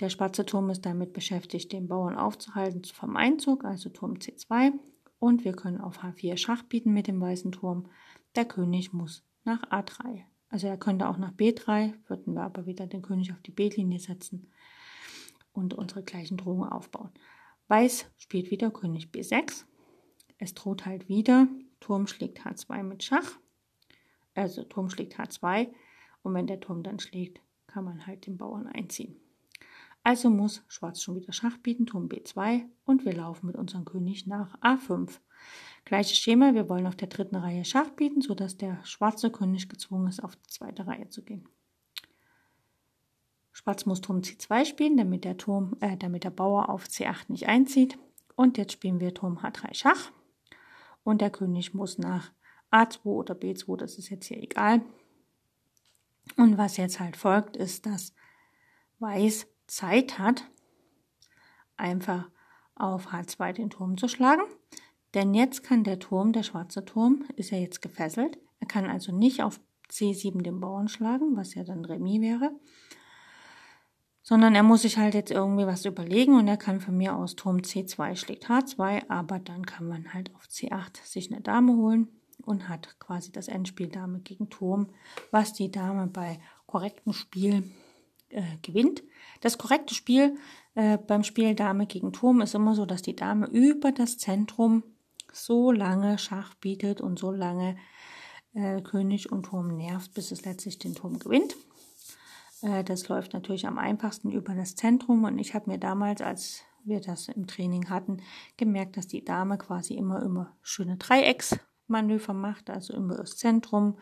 Der schwarze Turm ist damit beschäftigt, den Bauern aufzuhalten vom Einzug, also Turm C2. Und wir können auf H4 Schach bieten mit dem weißen Turm. Der König muss nach A3. Also er könnte auch nach B3, würden wir aber wieder den König auf die B-Linie setzen und unsere gleichen Drohungen aufbauen. Weiß spielt wieder König B6. Es droht halt wieder, Turm schlägt H2 mit Schach. Also Turm schlägt H2 und wenn der Turm dann schlägt, kann man halt den Bauern einziehen. Also muss Schwarz schon wieder Schach bieten, Turm B2 und wir laufen mit unserem König nach A5. Gleiches Schema, wir wollen auf der dritten Reihe Schach bieten, sodass der schwarze König gezwungen ist, auf die zweite Reihe zu gehen. Schwarz muss Turm C2 spielen, damit der, Turm, äh, damit der Bauer auf C8 nicht einzieht. Und jetzt spielen wir Turm H3 Schach. Und der König muss nach A2 oder B2, das ist jetzt hier egal. Und was jetzt halt folgt, ist, dass Weiß Zeit hat, einfach auf H2 den Turm zu schlagen. Denn jetzt kann der Turm, der schwarze Turm, ist ja jetzt gefesselt. Er kann also nicht auf C7 den Bauern schlagen, was ja dann Remis wäre, sondern er muss sich halt jetzt irgendwie was überlegen und er kann von mir aus Turm C2 schlägt H2, aber dann kann man halt auf C8 sich eine Dame holen und hat quasi das Endspiel Dame gegen Turm, was die Dame bei korrektem Spiel äh, gewinnt. Das korrekte Spiel äh, beim Spiel Dame gegen Turm ist immer so, dass die Dame über das Zentrum so lange Schach bietet und so lange äh, König und Turm nervt, bis es letztlich den Turm gewinnt. Äh, das läuft natürlich am einfachsten über das Zentrum und ich habe mir damals, als wir das im Training hatten, gemerkt, dass die Dame quasi immer immer schöne Dreiecksmanöver macht, also immer das Zentrum,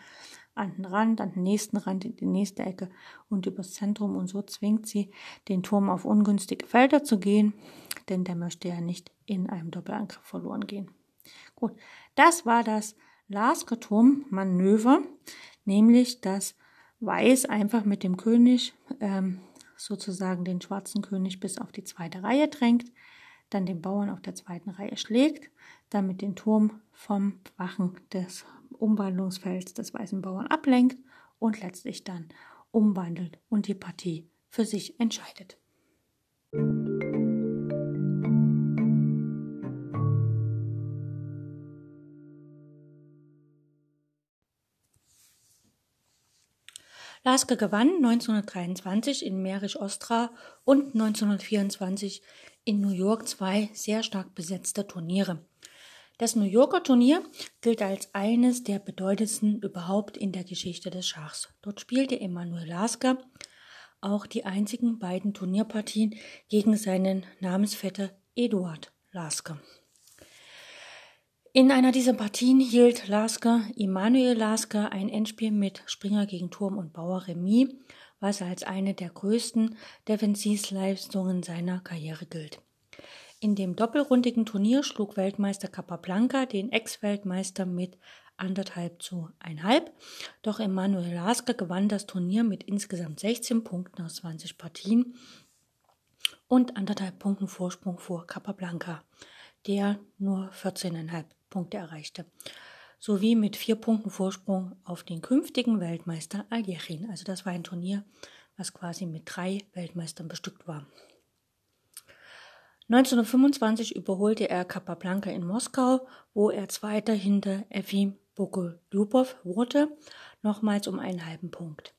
an den Rand, an den nächsten Rand, in die nächste Ecke und übers Zentrum und so zwingt sie den Turm auf ungünstige Felder zu gehen, denn der möchte ja nicht in einem Doppelangriff verloren gehen. Gut, das war das Laskerturm-Manöver, nämlich dass Weiß einfach mit dem König ähm, sozusagen den schwarzen König bis auf die zweite Reihe drängt, dann den Bauern auf der zweiten Reihe schlägt, damit den Turm vom Wachen des Umwandlungsfelds des weißen Bauern ablenkt und letztlich dann umwandelt und die Partie für sich entscheidet. Lasker gewann 1923 in Mährisch Ostra und 1924 in New York zwei sehr stark besetzte Turniere. Das New Yorker Turnier gilt als eines der bedeutendsten überhaupt in der Geschichte des Schachs. Dort spielte Emanuel Lasker auch die einzigen beiden Turnierpartien gegen seinen Namensvetter Eduard Lasker. In einer dieser Partien hielt Lasker, Immanuel Lasker, ein Endspiel mit Springer gegen Turm und Bauer Remis, was als eine der größten Defensivleistungen seiner Karriere gilt. In dem doppelrundigen Turnier schlug Weltmeister Capablanca den Ex-Weltmeister mit anderthalb zu einhalb. Doch Emanuel Lasker gewann das Turnier mit insgesamt 16 Punkten aus 20 Partien und anderthalb Punkten Vorsprung vor Capablanca, der nur 14,5 Punkte erreichte, sowie mit vier Punkten Vorsprung auf den künftigen Weltmeister Algerin. Also das war ein Turnier, was quasi mit drei Weltmeistern bestückt war. 1925 überholte er Capablanca in Moskau, wo er Zweiter hinter Efim Bogolyubov wurde, nochmals um einen halben Punkt.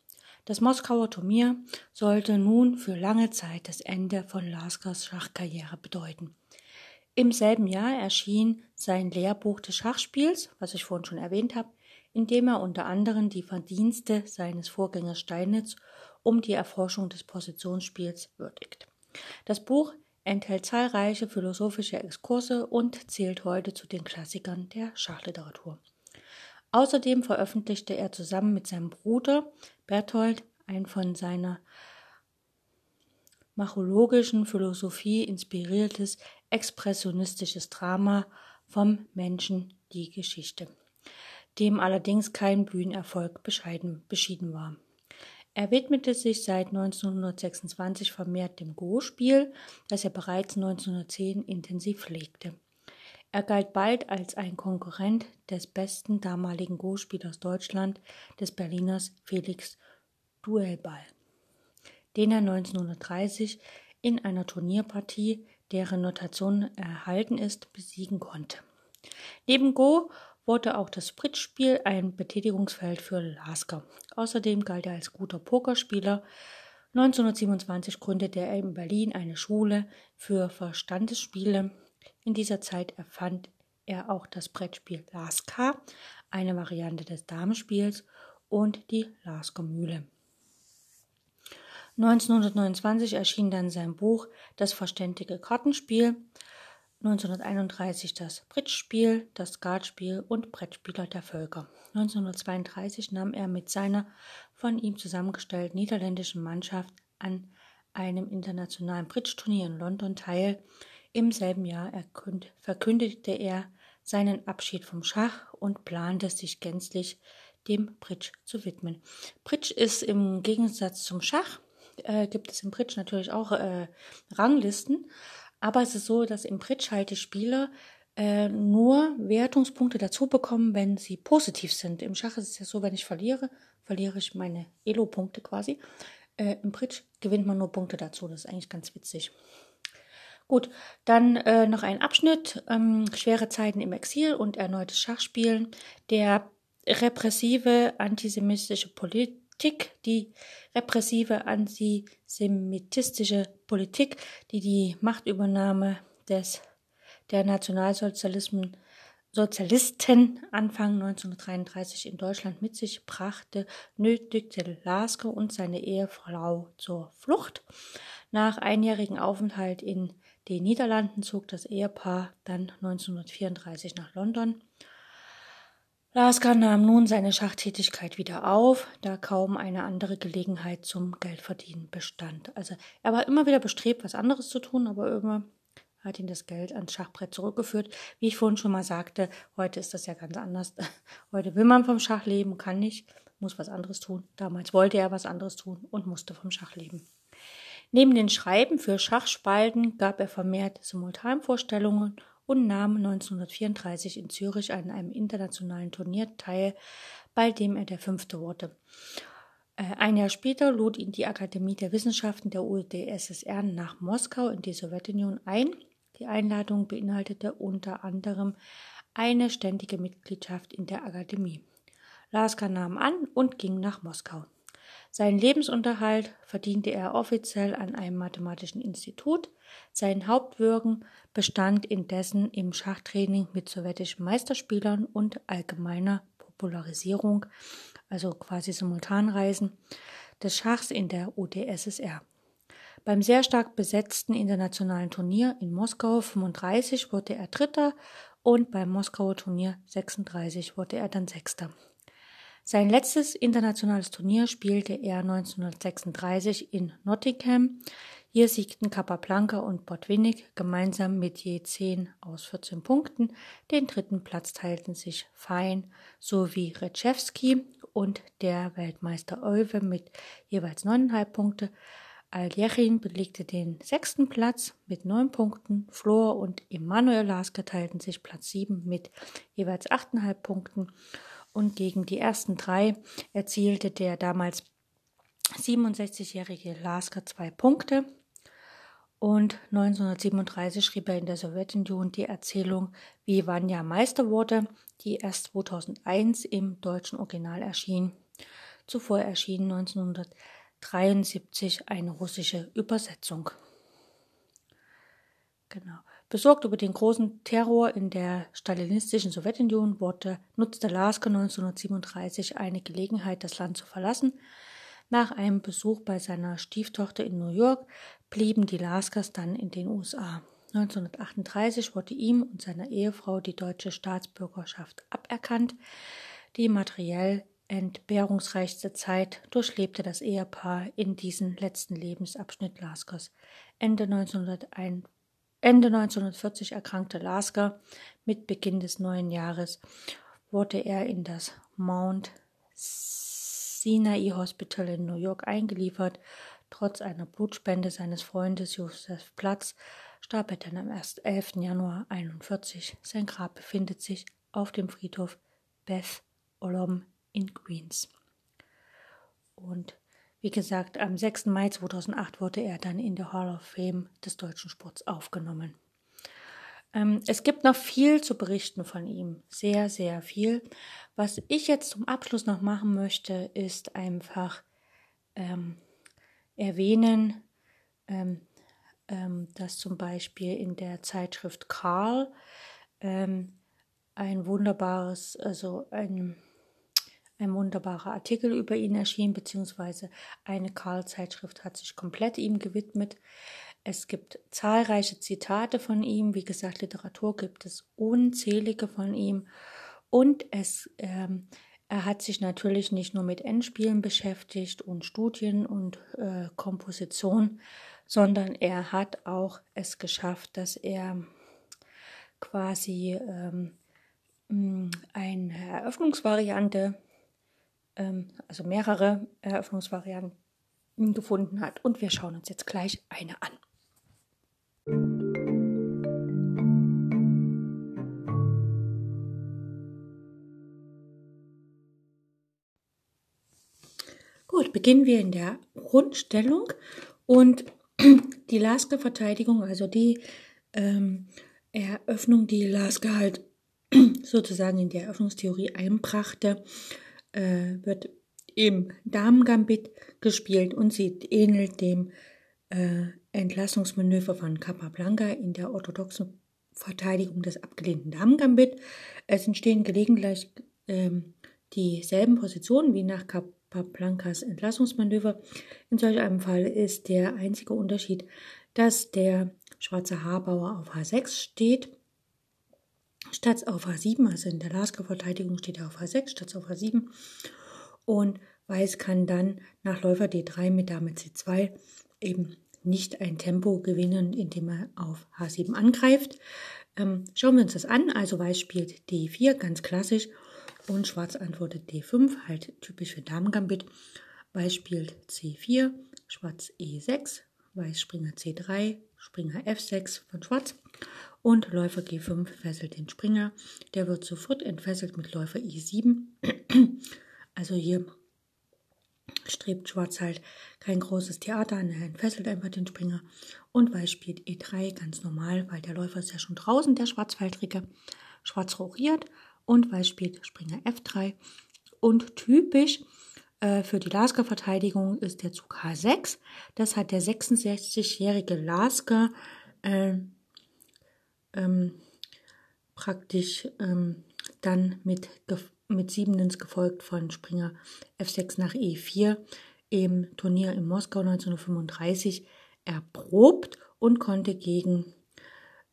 Das Moskauer Turnier sollte nun für lange Zeit das Ende von Laskers Schachkarriere bedeuten. Im selben Jahr erschien sein Lehrbuch des Schachspiels, was ich vorhin schon erwähnt habe, in dem er unter anderem die Verdienste seines Vorgängers Steinitz um die Erforschung des Positionsspiels würdigt. Das Buch enthält zahlreiche philosophische Exkurse und zählt heute zu den Klassikern der Schachliteratur. Außerdem veröffentlichte er zusammen mit seinem Bruder Berthold ein von seiner machologischen Philosophie inspiriertes expressionistisches Drama vom Menschen die Geschichte, dem allerdings kein Bühnenerfolg bescheiden, beschieden war. Er widmete sich seit 1926 vermehrt dem Go-Spiel, das er bereits 1910 intensiv pflegte. Er galt bald als ein Konkurrent des besten damaligen Go-Spielers Deutschland, des Berliners Felix Duellball, den er 1930 in einer Turnierpartie deren Notation erhalten ist, besiegen konnte. Neben Go wurde auch das Bridge-Spiel ein Betätigungsfeld für Lasker. Außerdem galt er als guter Pokerspieler. 1927 gründete er in Berlin eine Schule für Verstandesspiele. In dieser Zeit erfand er auch das Brettspiel Lasker, eine Variante des Damenspiels, und die Lasker Mühle. 1929 erschien dann sein Buch Das verständige Kartenspiel, 1931 das Bridge-Spiel, das Skatspiel und Brettspieler der Völker. 1932 nahm er mit seiner von ihm zusammengestellten niederländischen Mannschaft an einem internationalen Bridge-Turnier in London teil. Im selben Jahr verkündete er seinen Abschied vom Schach und plante sich gänzlich dem Bridge zu widmen. Bridge ist im Gegensatz zum Schach äh, gibt es im Bridge natürlich auch äh, Ranglisten. Aber es ist so, dass im Bridge halt die Spieler äh, nur Wertungspunkte dazu bekommen, wenn sie positiv sind. Im Schach ist es ja so, wenn ich verliere, verliere ich meine Elo-Punkte quasi. Äh, Im Bridge gewinnt man nur Punkte dazu. Das ist eigentlich ganz witzig. Gut, dann äh, noch ein Abschnitt. Ähm, schwere Zeiten im Exil und erneutes Schachspielen. Der repressive antisemitische Polit Politik, die repressive antisemitistische Politik, die die Machtübernahme des, der Nationalsozialisten Sozialisten Anfang 1933 in Deutschland mit sich brachte, nötigte Lasker und seine Ehefrau zur Flucht. Nach einjährigem Aufenthalt in den Niederlanden zog das Ehepaar dann 1934 nach London. Lasker nahm nun seine Schachtätigkeit wieder auf, da kaum eine andere Gelegenheit zum Geldverdienen bestand. Also er war immer wieder bestrebt, was anderes zu tun, aber immer hat ihn das Geld ans Schachbrett zurückgeführt. Wie ich vorhin schon mal sagte, heute ist das ja ganz anders. Heute will man vom Schach leben, kann nicht, muss was anderes tun. Damals wollte er was anderes tun und musste vom Schach leben. Neben den Schreiben für Schachspalten gab er vermehrt Simultanvorstellungen und nahm 1934 in Zürich an einem internationalen Turnier teil, bei dem er der Fünfte wurde. Äh, ein Jahr später lud ihn die Akademie der Wissenschaften der UdSSR nach Moskau in die Sowjetunion ein. Die Einladung beinhaltete unter anderem eine ständige Mitgliedschaft in der Akademie. Lasker nahm an und ging nach Moskau. Seinen Lebensunterhalt verdiente er offiziell an einem mathematischen Institut. Sein Hauptwirken bestand indessen im Schachtraining mit sowjetischen Meisterspielern und allgemeiner Popularisierung, also quasi Simultanreisen, des Schachs in der UdSSR. Beim sehr stark besetzten internationalen Turnier in Moskau 35 wurde er Dritter und beim Moskauer Turnier 36 wurde er dann Sechster. Sein letztes internationales Turnier spielte er 1936 in Nottingham. Hier siegten Capablanca und Botwinnik gemeinsam mit je 10 aus 14 Punkten. Den dritten Platz teilten sich Fein sowie Retschewski und der Weltmeister Euwe mit jeweils 9,5 Punkte. Aljechin belegte den sechsten Platz mit neun Punkten. Flor und Emanuel Lasker teilten sich Platz sieben mit jeweils 8,5 Punkten und gegen die ersten drei erzielte der damals 67-jährige Lasker zwei Punkte. Und 1937 schrieb er in der Sowjetunion die Erzählung, wie Vanya Meister wurde, die erst 2001 im deutschen Original erschien. Zuvor erschien 1973 eine russische Übersetzung. Genau. Besorgt über den großen Terror in der stalinistischen Sowjetunion wurde, nutzte Lasker 1937 eine Gelegenheit, das Land zu verlassen. Nach einem Besuch bei seiner Stieftochter in New York blieben die Laskers dann in den USA. 1938 wurde ihm und seiner Ehefrau die deutsche Staatsbürgerschaft aberkannt. Die materiell entbehrungsreichste Zeit durchlebte das Ehepaar in diesem letzten Lebensabschnitt Laskers. Ende 1941 Ende 1940 erkrankte Lasker. Mit Beginn des neuen Jahres wurde er in das Mount Sinai Hospital in New York eingeliefert. Trotz einer Blutspende seines Freundes Joseph Platz starb er dann am 11. Januar 1941. Sein Grab befindet sich auf dem Friedhof Beth Olom in Queens. Und wie gesagt, am 6. Mai 2008 wurde er dann in der Hall of Fame des deutschen Sports aufgenommen. Ähm, es gibt noch viel zu berichten von ihm, sehr, sehr viel. Was ich jetzt zum Abschluss noch machen möchte, ist einfach ähm, erwähnen, ähm, ähm, dass zum Beispiel in der Zeitschrift Karl ähm, ein wunderbares, also ein ein wunderbarer Artikel über ihn erschien, beziehungsweise eine Karl-Zeitschrift hat sich komplett ihm gewidmet. Es gibt zahlreiche Zitate von ihm, wie gesagt, Literatur gibt es unzählige von ihm und es ähm, er hat sich natürlich nicht nur mit Endspielen beschäftigt und Studien und äh, Komposition, sondern er hat auch es geschafft, dass er quasi ähm, eine Eröffnungsvariante ähm, also mehrere Eröffnungsvarianten gefunden hat. Und wir schauen uns jetzt gleich eine an. Gut, beginnen wir in der Grundstellung und die Lasker-Verteidigung, also die ähm, Eröffnung, die Lasker halt sozusagen in der Eröffnungstheorie einbrachte, äh, wird im Damengambit gespielt und sie ähnelt dem äh, Entlassungsmanöver von Capablanca in der orthodoxen Verteidigung des abgelehnten Damengambit. Es entstehen gelegentlich äh, dieselben Positionen wie nach Capablancas Entlassungsmanöver. In solch einem Fall ist der einzige Unterschied, dass der schwarze Haarbauer auf H6 steht statt auf H7, also in der Lasker-Verteidigung steht er auf H6 statt auf H7. Und Weiß kann dann nach Läufer D3 mit Dame C2 eben nicht ein Tempo gewinnen, indem er auf H7 angreift. Ähm, schauen wir uns das an. Also Weiß spielt D4, ganz klassisch. Und Schwarz antwortet D5, halt typisch für Damengambit. Weiß spielt C4, Schwarz E6, Weiß Springer C3, Springer F6 von Schwarz und Läufer G5 fesselt den Springer. Der wird sofort entfesselt mit Läufer I7. Also hier strebt Schwarz halt kein großes Theater an, er entfesselt einfach den Springer. Und Weiß spielt E3 ganz normal, weil der Läufer ist ja schon draußen, der Schwarzfeldrige. Schwarz rochiert und Weiß spielt Springer F3. Und typisch Äh, für die Lasker-Verteidigung ist der Zug H6. Das hat der 66-jährige Lasker äh, ähm, praktisch ähm, dann mit, mit Siebendens gefolgt von Springer F6 nach E4 im Turnier in Moskau 1935 erprobt und konnte gegen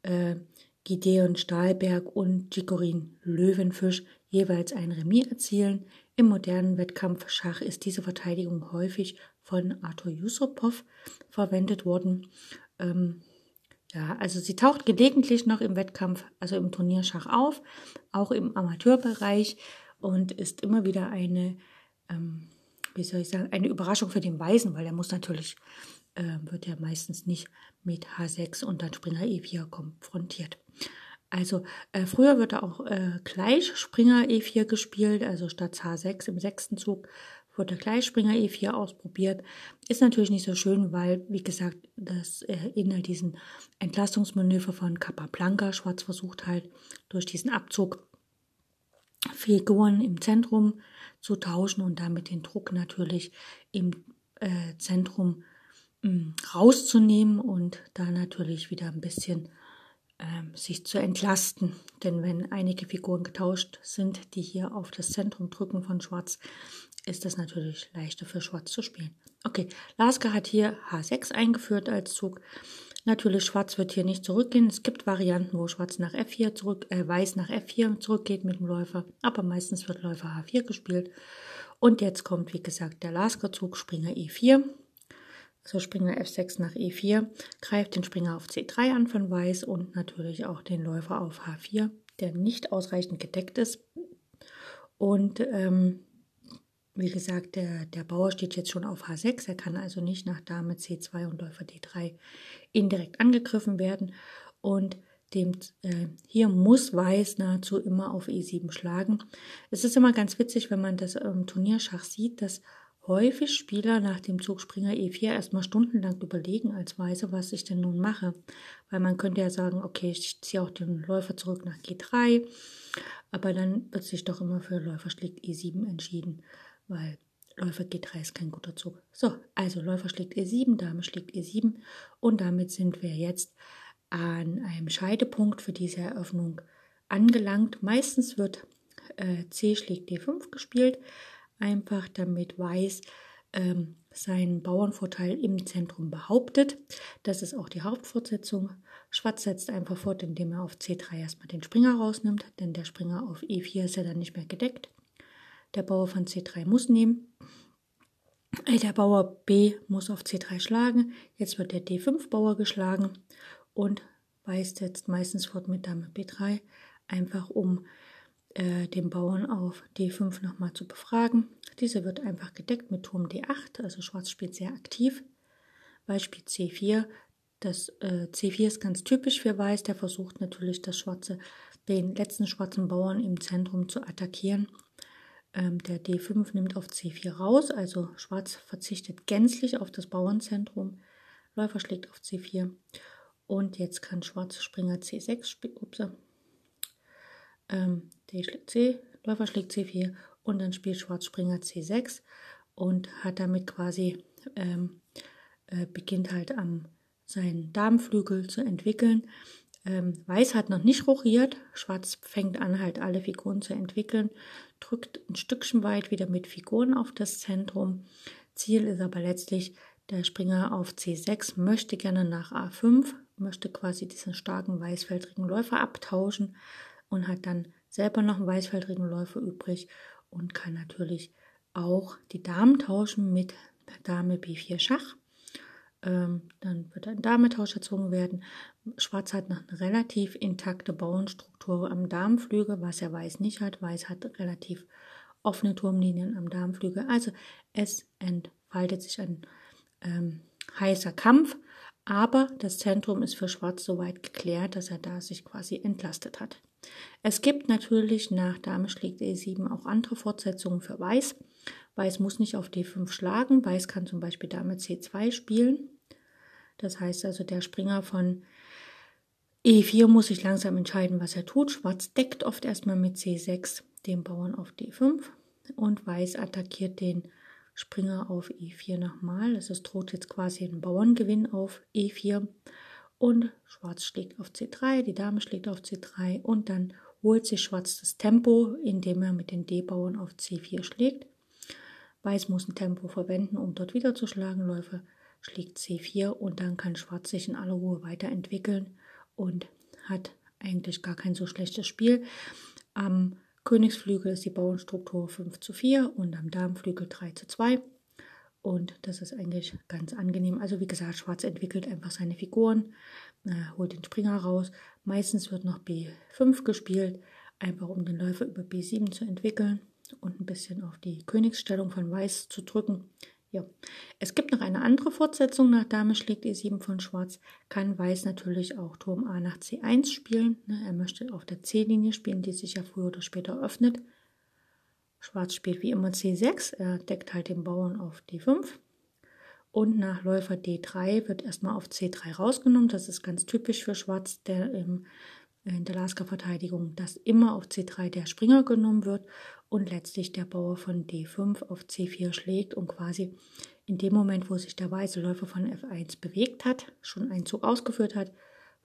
äh, Gideon Stahlberg und Jikorin Löwenfisch jeweils ein Remis erzielen. Im modernen Wettkampf Schach ist diese Verteidigung häufig von Arthur Yusupov verwendet worden. Ähm, ja, also sie taucht gelegentlich noch im Wettkampf, also im Turnierschach auf, auch im Amateurbereich und ist immer wieder eine, ähm, wie soll ich sagen, eine Überraschung für den Weißen, weil er muss natürlich, äh, wird ja meistens nicht mit H6 und dann Springer E4 konfrontiert. Also äh, früher wird auch äh, gleich Springer E4 gespielt, also statt H6 im sechsten Zug wurde gleich Springer E4 ausprobiert. Ist natürlich nicht so schön, weil, wie gesagt, das erinnert diesen Entlastungsmanöver von Capablanca. Schwarz versucht halt durch diesen Abzug Figuren im Zentrum zu tauschen und damit den Druck natürlich im äh, Zentrum mh, hm, rauszunehmen und da natürlich wieder ein bisschen ähm, sich zu entlasten. Denn wenn einige Figuren getauscht sind, die hier auf das Zentrum drücken von Schwarz, ist es natürlich leichter für Schwarz zu spielen. Okay, Lasker hat hier H6 eingeführt als Zug. Natürlich, Schwarz wird hier nicht zurückgehen. Es gibt Varianten, wo Schwarz nach F4 zurück, äh, Weiß nach F4 zurückgeht mit dem Läufer, aber meistens wird Läufer H4 gespielt. Und jetzt kommt, wie gesagt, der Lasker-Zug, Springer E4. So Springer F6 nach E4, greift den Springer auf C3 an von Weiß und natürlich auch den Läufer auf H4, der nicht ausreichend gedeckt ist. Und ähm, wie gesagt, der, der Bauer steht jetzt schon auf H6, er kann also nicht nach Dame C2 und Läufer D3 indirekt angegriffen werden. Und dem, äh, hier muss Weiß nahezu immer auf E7 schlagen. Es ist immer ganz witzig, wenn man das im Turnierschach sieht, dass häufig Spieler nach dem Zug Springer E4 erstmal stundenlang überlegen als Weiße, was ich denn nun mache. Weil man könnte ja sagen, okay, ich ziehe auch den Läufer zurück nach G3, aber dann wird sich doch immer für Läufer schlägt E7 entschieden, weil Läufer G3 ist kein guter Zug. So, also Läufer schlägt E7, Dame schlägt E7 und damit sind wir jetzt an einem Scheidepunkt für diese Eröffnung angelangt. Meistens wird äh, C schlägt D5 gespielt, einfach damit Weiß ähm, seinen Bauernvorteil im Zentrum behauptet. Das ist auch die Hauptfortsetzung. Schwarz setzt einfach fort, indem er auf C3 erstmal den Springer rausnimmt, denn der Springer auf E4 ist ja dann nicht mehr gedeckt. Der Bauer von C3 muss nehmen. Äh, der Bauer B muss auf C3 schlagen. Jetzt wird der D5-Bauer geschlagen und Weiß setzt meistens fort mit Dame B3, einfach um äh, den Bauern auf D5 nochmal zu befragen. Dieser wird einfach gedeckt mit Turm D8, also Schwarz spielt sehr aktiv. Weiß spielt C4. Das äh, C4 ist ganz typisch für Weiß, der versucht natürlich das Schwarze, den letzten schwarzen Bauern im Zentrum zu attackieren. Ähm, der D5 nimmt auf C4 raus, also Schwarz verzichtet gänzlich auf das Bauernzentrum. Läufer schlägt auf C4. Und jetzt kann Schwarz Springer C6 spielen. Ups, ähm, schlägt C, Läufer schlägt C4 und dann spielt Schwarz Springer C6 und hat damit quasi, ähm, äh, beginnt halt am seinen Damenflügel zu entwickeln. Ähm, Weiß hat noch nicht rochiert, Schwarz fängt an halt alle Figuren zu entwickeln, drückt ein Stückchen weit wieder mit Figuren auf das Zentrum. Ziel ist aber letztlich, der Springer auf C6 möchte gerne nach A5, möchte quasi diesen starken weißfeldrigen Läufer abtauschen und hat dann selber noch einen weißfeldrigen Läufer übrig und kann natürlich auch die Damen tauschen mit Dame B4 Schach. Ähm, dann wird ein Dametausch erzogen werden. Schwarz hat noch eine relativ intakte Bauernstruktur am Darmflügel, was er Weiß nicht hat. Weiß hat relativ offene Turmlinien am Darmflügel. Also es entfaltet sich ein ähm, heißer Kampf, aber das Zentrum ist für Schwarz soweit geklärt, dass er da sich quasi entlastet hat. Es gibt natürlich nach Dame schlägt E7 auch andere Fortsetzungen für Weiß. Weiß muss nicht auf D5 schlagen. Weiß kann zum Beispiel Dame C2 spielen. Das heißt also, der Springer von E4 muss sich langsam entscheiden, was er tut. Schwarz deckt oft erstmal mit C6 den Bauern auf D5 und Weiß attackiert den Springer auf E4 nochmal. Es droht jetzt quasi ein Bauerngewinn auf E4. Und Schwarz schlägt auf C3, die Dame schlägt auf C3 und dann holt sich Schwarz das Tempo, indem er mit den D-Bauern auf C4 schlägt. Weiß muss ein Tempo verwenden, um dort wieder zu schlagen. Läufer schlägt C4 und dann kann Schwarz sich in aller Ruhe weiterentwickeln und hat eigentlich gar kein so schlechtes Spiel. Am Königsflügel ist die Bauernstruktur 5 zu 4 und am Damenflügel 3 zu 2. Und das ist eigentlich ganz angenehm. Also wie gesagt, Schwarz entwickelt einfach seine Figuren, äh, holt den Springer raus. Meistens wird noch B5 gespielt, einfach um den Läufer über B7 zu entwickeln und ein bisschen auf die Königsstellung von Weiß zu drücken. Ja. Es gibt noch eine andere Fortsetzung nach Dame schlägt E7 von Schwarz. Kann Weiß natürlich auch Turm A nach C1 spielen. Ne, er möchte auf der C-Linie spielen, die sich ja früher oder später öffnet. Schwarz spielt wie immer C6, er deckt halt den Bauern auf D5. Und nach Läufer D3 wird erstmal auf C3 rausgenommen. Das ist ganz typisch für Schwarz, der im, in der Lasker-Verteidigung, dass immer auf C3 der Springer genommen wird und letztlich der Bauer von D5 auf C4 schlägt und quasi in dem Moment, wo sich der weiße Läufer von F1 bewegt hat, schon einen Zug ausgeführt hat,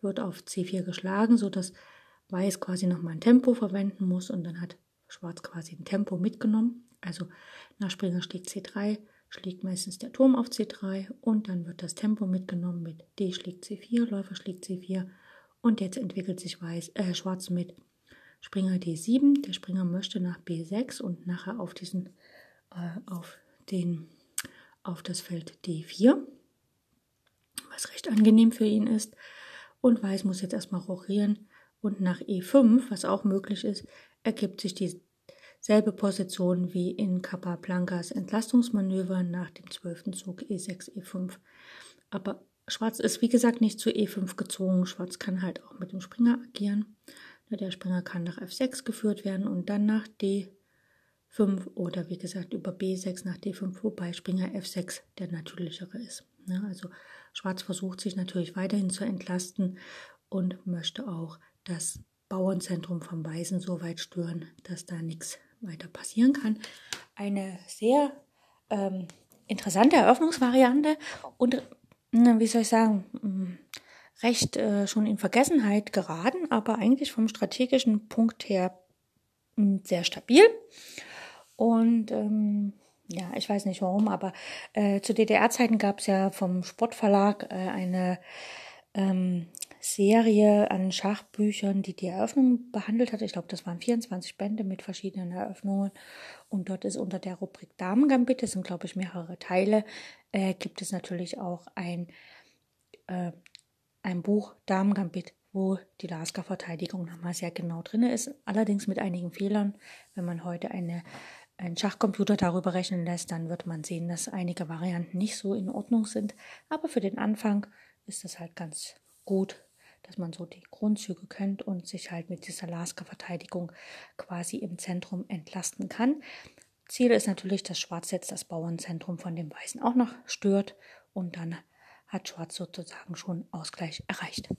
wird auf C4 geschlagen, sodass Weiß quasi nochmal ein Tempo verwenden muss und dann hat Schwarz quasi ein Tempo mitgenommen. Also nach Springer schlägt C3, schlägt meistens der Turm auf C3 und dann wird das Tempo mitgenommen mit D schlägt C4, Läufer schlägt C4 und jetzt entwickelt sich Weiß, äh, Schwarz mit Springer D7. Der Springer möchte nach B6 und nachher auf diesen, äh, auf den, auf das Feld D4, was recht angenehm für ihn ist. Und Weiß muss jetzt erstmal rochieren und nach E5, was auch möglich ist, ergibt sich dieselbe Position wie in Capablancas Entlastungsmanöver nach dem zwölften Zug E6, E5. Aber Schwarz ist wie gesagt nicht zu E5 gezogen. Schwarz kann halt auch mit dem Springer agieren. Der Springer kann nach F6 geführt werden und dann nach D5 oder wie gesagt über B6 nach D5, wobei Springer F6 der natürlichere ist. Also Schwarz versucht sich natürlich weiterhin zu entlasten und möchte auch das Bauernzentrum vom Weißen so weit stören, dass da nichts weiter passieren kann. Eine sehr ähm, interessante Eröffnungsvariante und, wie soll ich sagen, mm, recht äh, schon in Vergessenheit geraten, aber eigentlich vom strategischen Punkt her mm, sehr stabil. Und ähm, ja, ich weiß nicht warum, aber äh, zu DDR-Zeiten gab es ja vom Sportverlag äh, eine ähm, Serie an Schachbüchern, die die Eröffnung behandelt hat. Ich glaube, das waren 24 Bände mit verschiedenen Eröffnungen. Und dort ist unter der Rubrik Damengambit, das sind, glaube ich, mehrere Teile, äh, gibt es natürlich auch ein, äh, ein Buch Damengambit, wo die Lasker-Verteidigung nochmal sehr genau drin ist. Allerdings mit einigen Fehlern. Wenn man heute eine, einen Schachcomputer darüber rechnen lässt, dann wird man sehen, dass einige Varianten nicht so in Ordnung sind. Aber für den Anfang ist das halt ganz gut dass man so die Grundzüge kennt und sich halt mit dieser Lasker-Verteidigung quasi im Zentrum entlasten kann. Ziel ist natürlich, dass Schwarz jetzt das Bauernzentrum von dem Weißen auch noch stört und dann hat Schwarz sozusagen schon Ausgleich erreicht.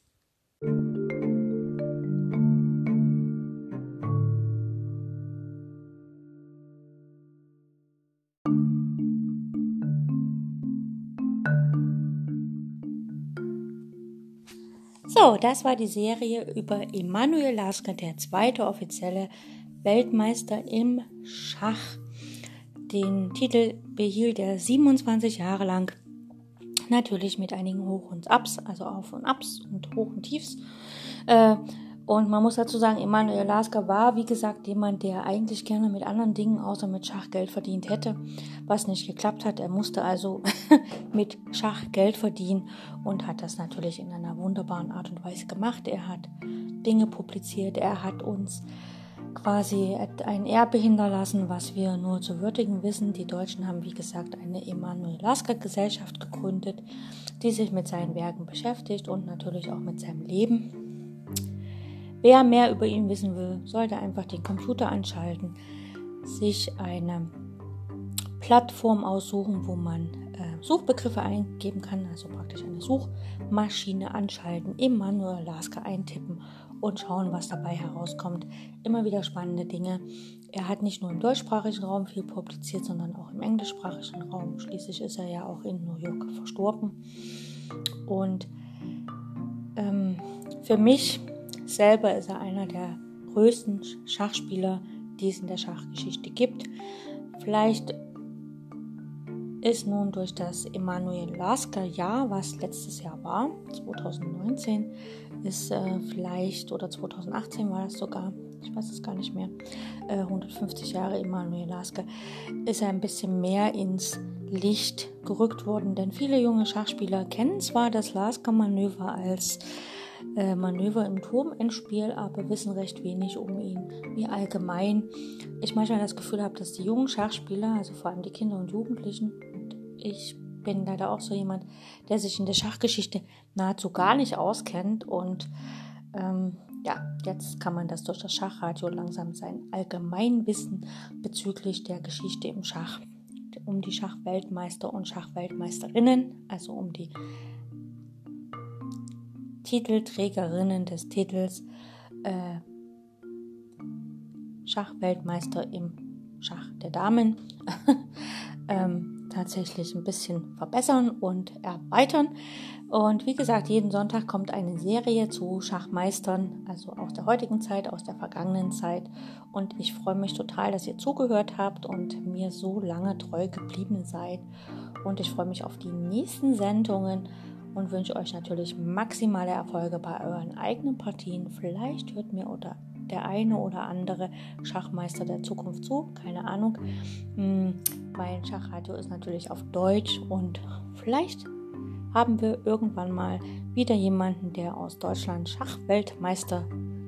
So, das war die Serie über Emanuel Lasker, der zweite offizielle Weltmeister im Schach. Den Titel behielt er 27 Jahre lang. Natürlich mit einigen Hoch und Ups, also Auf und Ups und Hoch und Tiefs. Äh, und man muss dazu sagen, Emanuel Lasker war, wie gesagt, jemand, der eigentlich gerne mit anderen Dingen außer mit Schach Geld verdient hätte, was nicht geklappt hat. Er musste also mit Schach Geld verdienen und hat das natürlich in einer wunderbaren Art und Weise gemacht. Er hat Dinge publiziert, er hat uns quasi ein Erbe hinterlassen, was wir nur zu würdigen wissen. Die Deutschen haben, wie gesagt, eine Emanuel Lasker Gesellschaft gegründet, die sich mit seinen Werken beschäftigt und natürlich auch mit seinem Leben. Wer mehr über ihn wissen will, sollte einfach den Computer anschalten, sich eine Plattform aussuchen, wo man äh, Suchbegriffe eingeben kann, also praktisch eine Suchmaschine anschalten, Emanuel Lasker eintippen und schauen, was dabei herauskommt. Immer wieder spannende Dinge. Er hat nicht nur im deutschsprachigen Raum viel publiziert, sondern auch im englischsprachigen Raum. Schließlich ist er ja auch in New York verstorben. Und ähm, für mich selber ist er einer der größten Schachspieler, die es in der Schachgeschichte gibt. Vielleicht ist nun durch das Emanuel Lasker Jahr, was letztes Jahr war, 2019, ist äh, vielleicht, oder 2018 war das sogar, ich weiß es gar nicht mehr, äh, 150 Jahre Emanuel Lasker, ist er ein bisschen mehr ins Licht gerückt worden, denn viele junge Schachspieler kennen zwar das Lasker-Manöver als äh, Manöver im Turmendspiel, aber wissen recht wenig um ihn, wie allgemein ich manchmal das Gefühl habe, dass die jungen Schachspieler, also vor allem die Kinder und Jugendlichen, und ich bin leider auch so jemand, der sich in der Schachgeschichte nahezu gar nicht auskennt und ähm, ja, jetzt kann man das durch das Schachradio langsam sein Allgemeinwissen bezüglich der Geschichte im Schach, um die Schachweltmeister und Schachweltmeisterinnen, also um die Titelträgerinnen des Titels äh, Schachweltmeister im Schach der Damen ähm, tatsächlich ein bisschen verbessern und erweitern. Und wie gesagt, jeden Sonntag kommt eine Serie zu Schachmeistern, also aus der heutigen Zeit, aus der vergangenen Zeit. Und ich freue mich total, dass ihr zugehört habt und mir so lange treu geblieben seid. Und ich freue mich auf die nächsten Sendungen und wünsche euch natürlich maximale Erfolge bei euren eigenen Partien. Vielleicht hört mir oder der eine oder andere Schachmeister der Zukunft zu, keine Ahnung. Hm, mein Schachradio ist natürlich auf Deutsch und vielleicht haben wir irgendwann mal wieder jemanden, der aus Deutschland Schachweltmeister,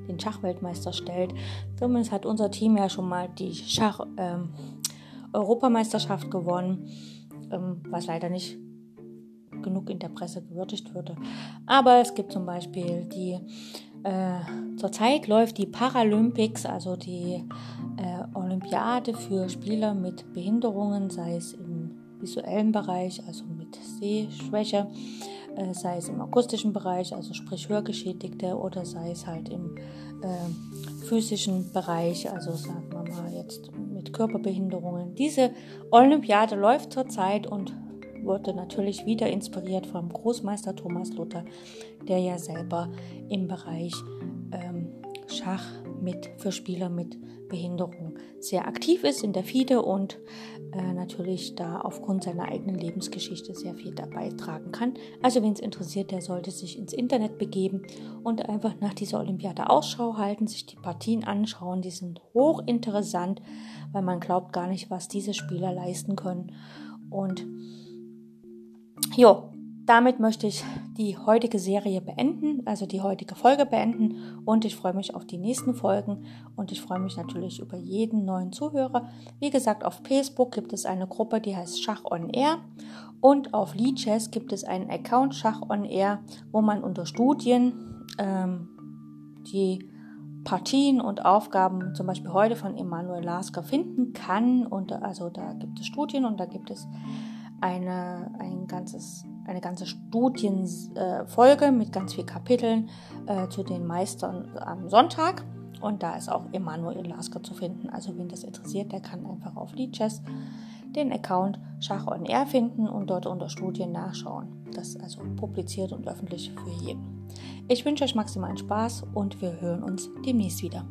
den Schachweltmeister stellt. Zumindest hat unser Team ja schon mal die Schach ähm, Europameisterschaft gewonnen, ähm, was leider nicht genug in der Presse gewürdigt würde. Aber es gibt zum Beispiel die, äh, zurzeit läuft die Paralympics, also die äh, Olympiade für Spieler mit Behinderungen, sei es im visuellen Bereich, also mit Sehschwäche, äh, sei es im akustischen Bereich, also sprich Hörgeschädigte, oder sei es halt im äh, physischen Bereich, also sagen wir mal jetzt mit Körperbehinderungen. Diese Olympiade läuft zurzeit und wurde natürlich wieder inspiriert vom Großmeister Thomas Luther, der ja selber im Bereich ähm, Schach mit für Spieler mit Behinderung sehr aktiv ist in der FIDE und äh, natürlich da aufgrund seiner eigenen Lebensgeschichte sehr viel dabei tragen kann. Also wen es interessiert, der sollte sich ins Internet begeben und einfach nach dieser Olympiade Ausschau halten, sich die Partien anschauen. Die sind hochinteressant, weil man glaubt gar nicht, was diese Spieler leisten können. Und Jo, damit möchte ich die heutige Serie beenden, also die heutige Folge beenden und ich freue mich auf die nächsten Folgen und ich freue mich natürlich über jeden neuen Zuhörer. Wie gesagt, auf Facebook gibt es eine Gruppe, die heißt Schach on Air und auf Lichess gibt es einen Account Schach on Air, wo man unter Studien ähm, die Partien und Aufgaben zum Beispiel heute von Emanuel Lasker finden kann. Und also da gibt es Studien und da gibt es eine, ein ganzes, eine ganze Studienfolge mit ganz vielen Kapiteln äh, zu den Meistern am Sonntag. Und da ist auch Emanuel Lasker zu finden. Also wen das interessiert, der kann einfach auf Lichess den Account Schach on Air finden und dort unter Studien nachschauen. Das ist also publiziert und öffentlich für jeden. Ich wünsche euch maximalen Spaß und wir hören uns demnächst wieder.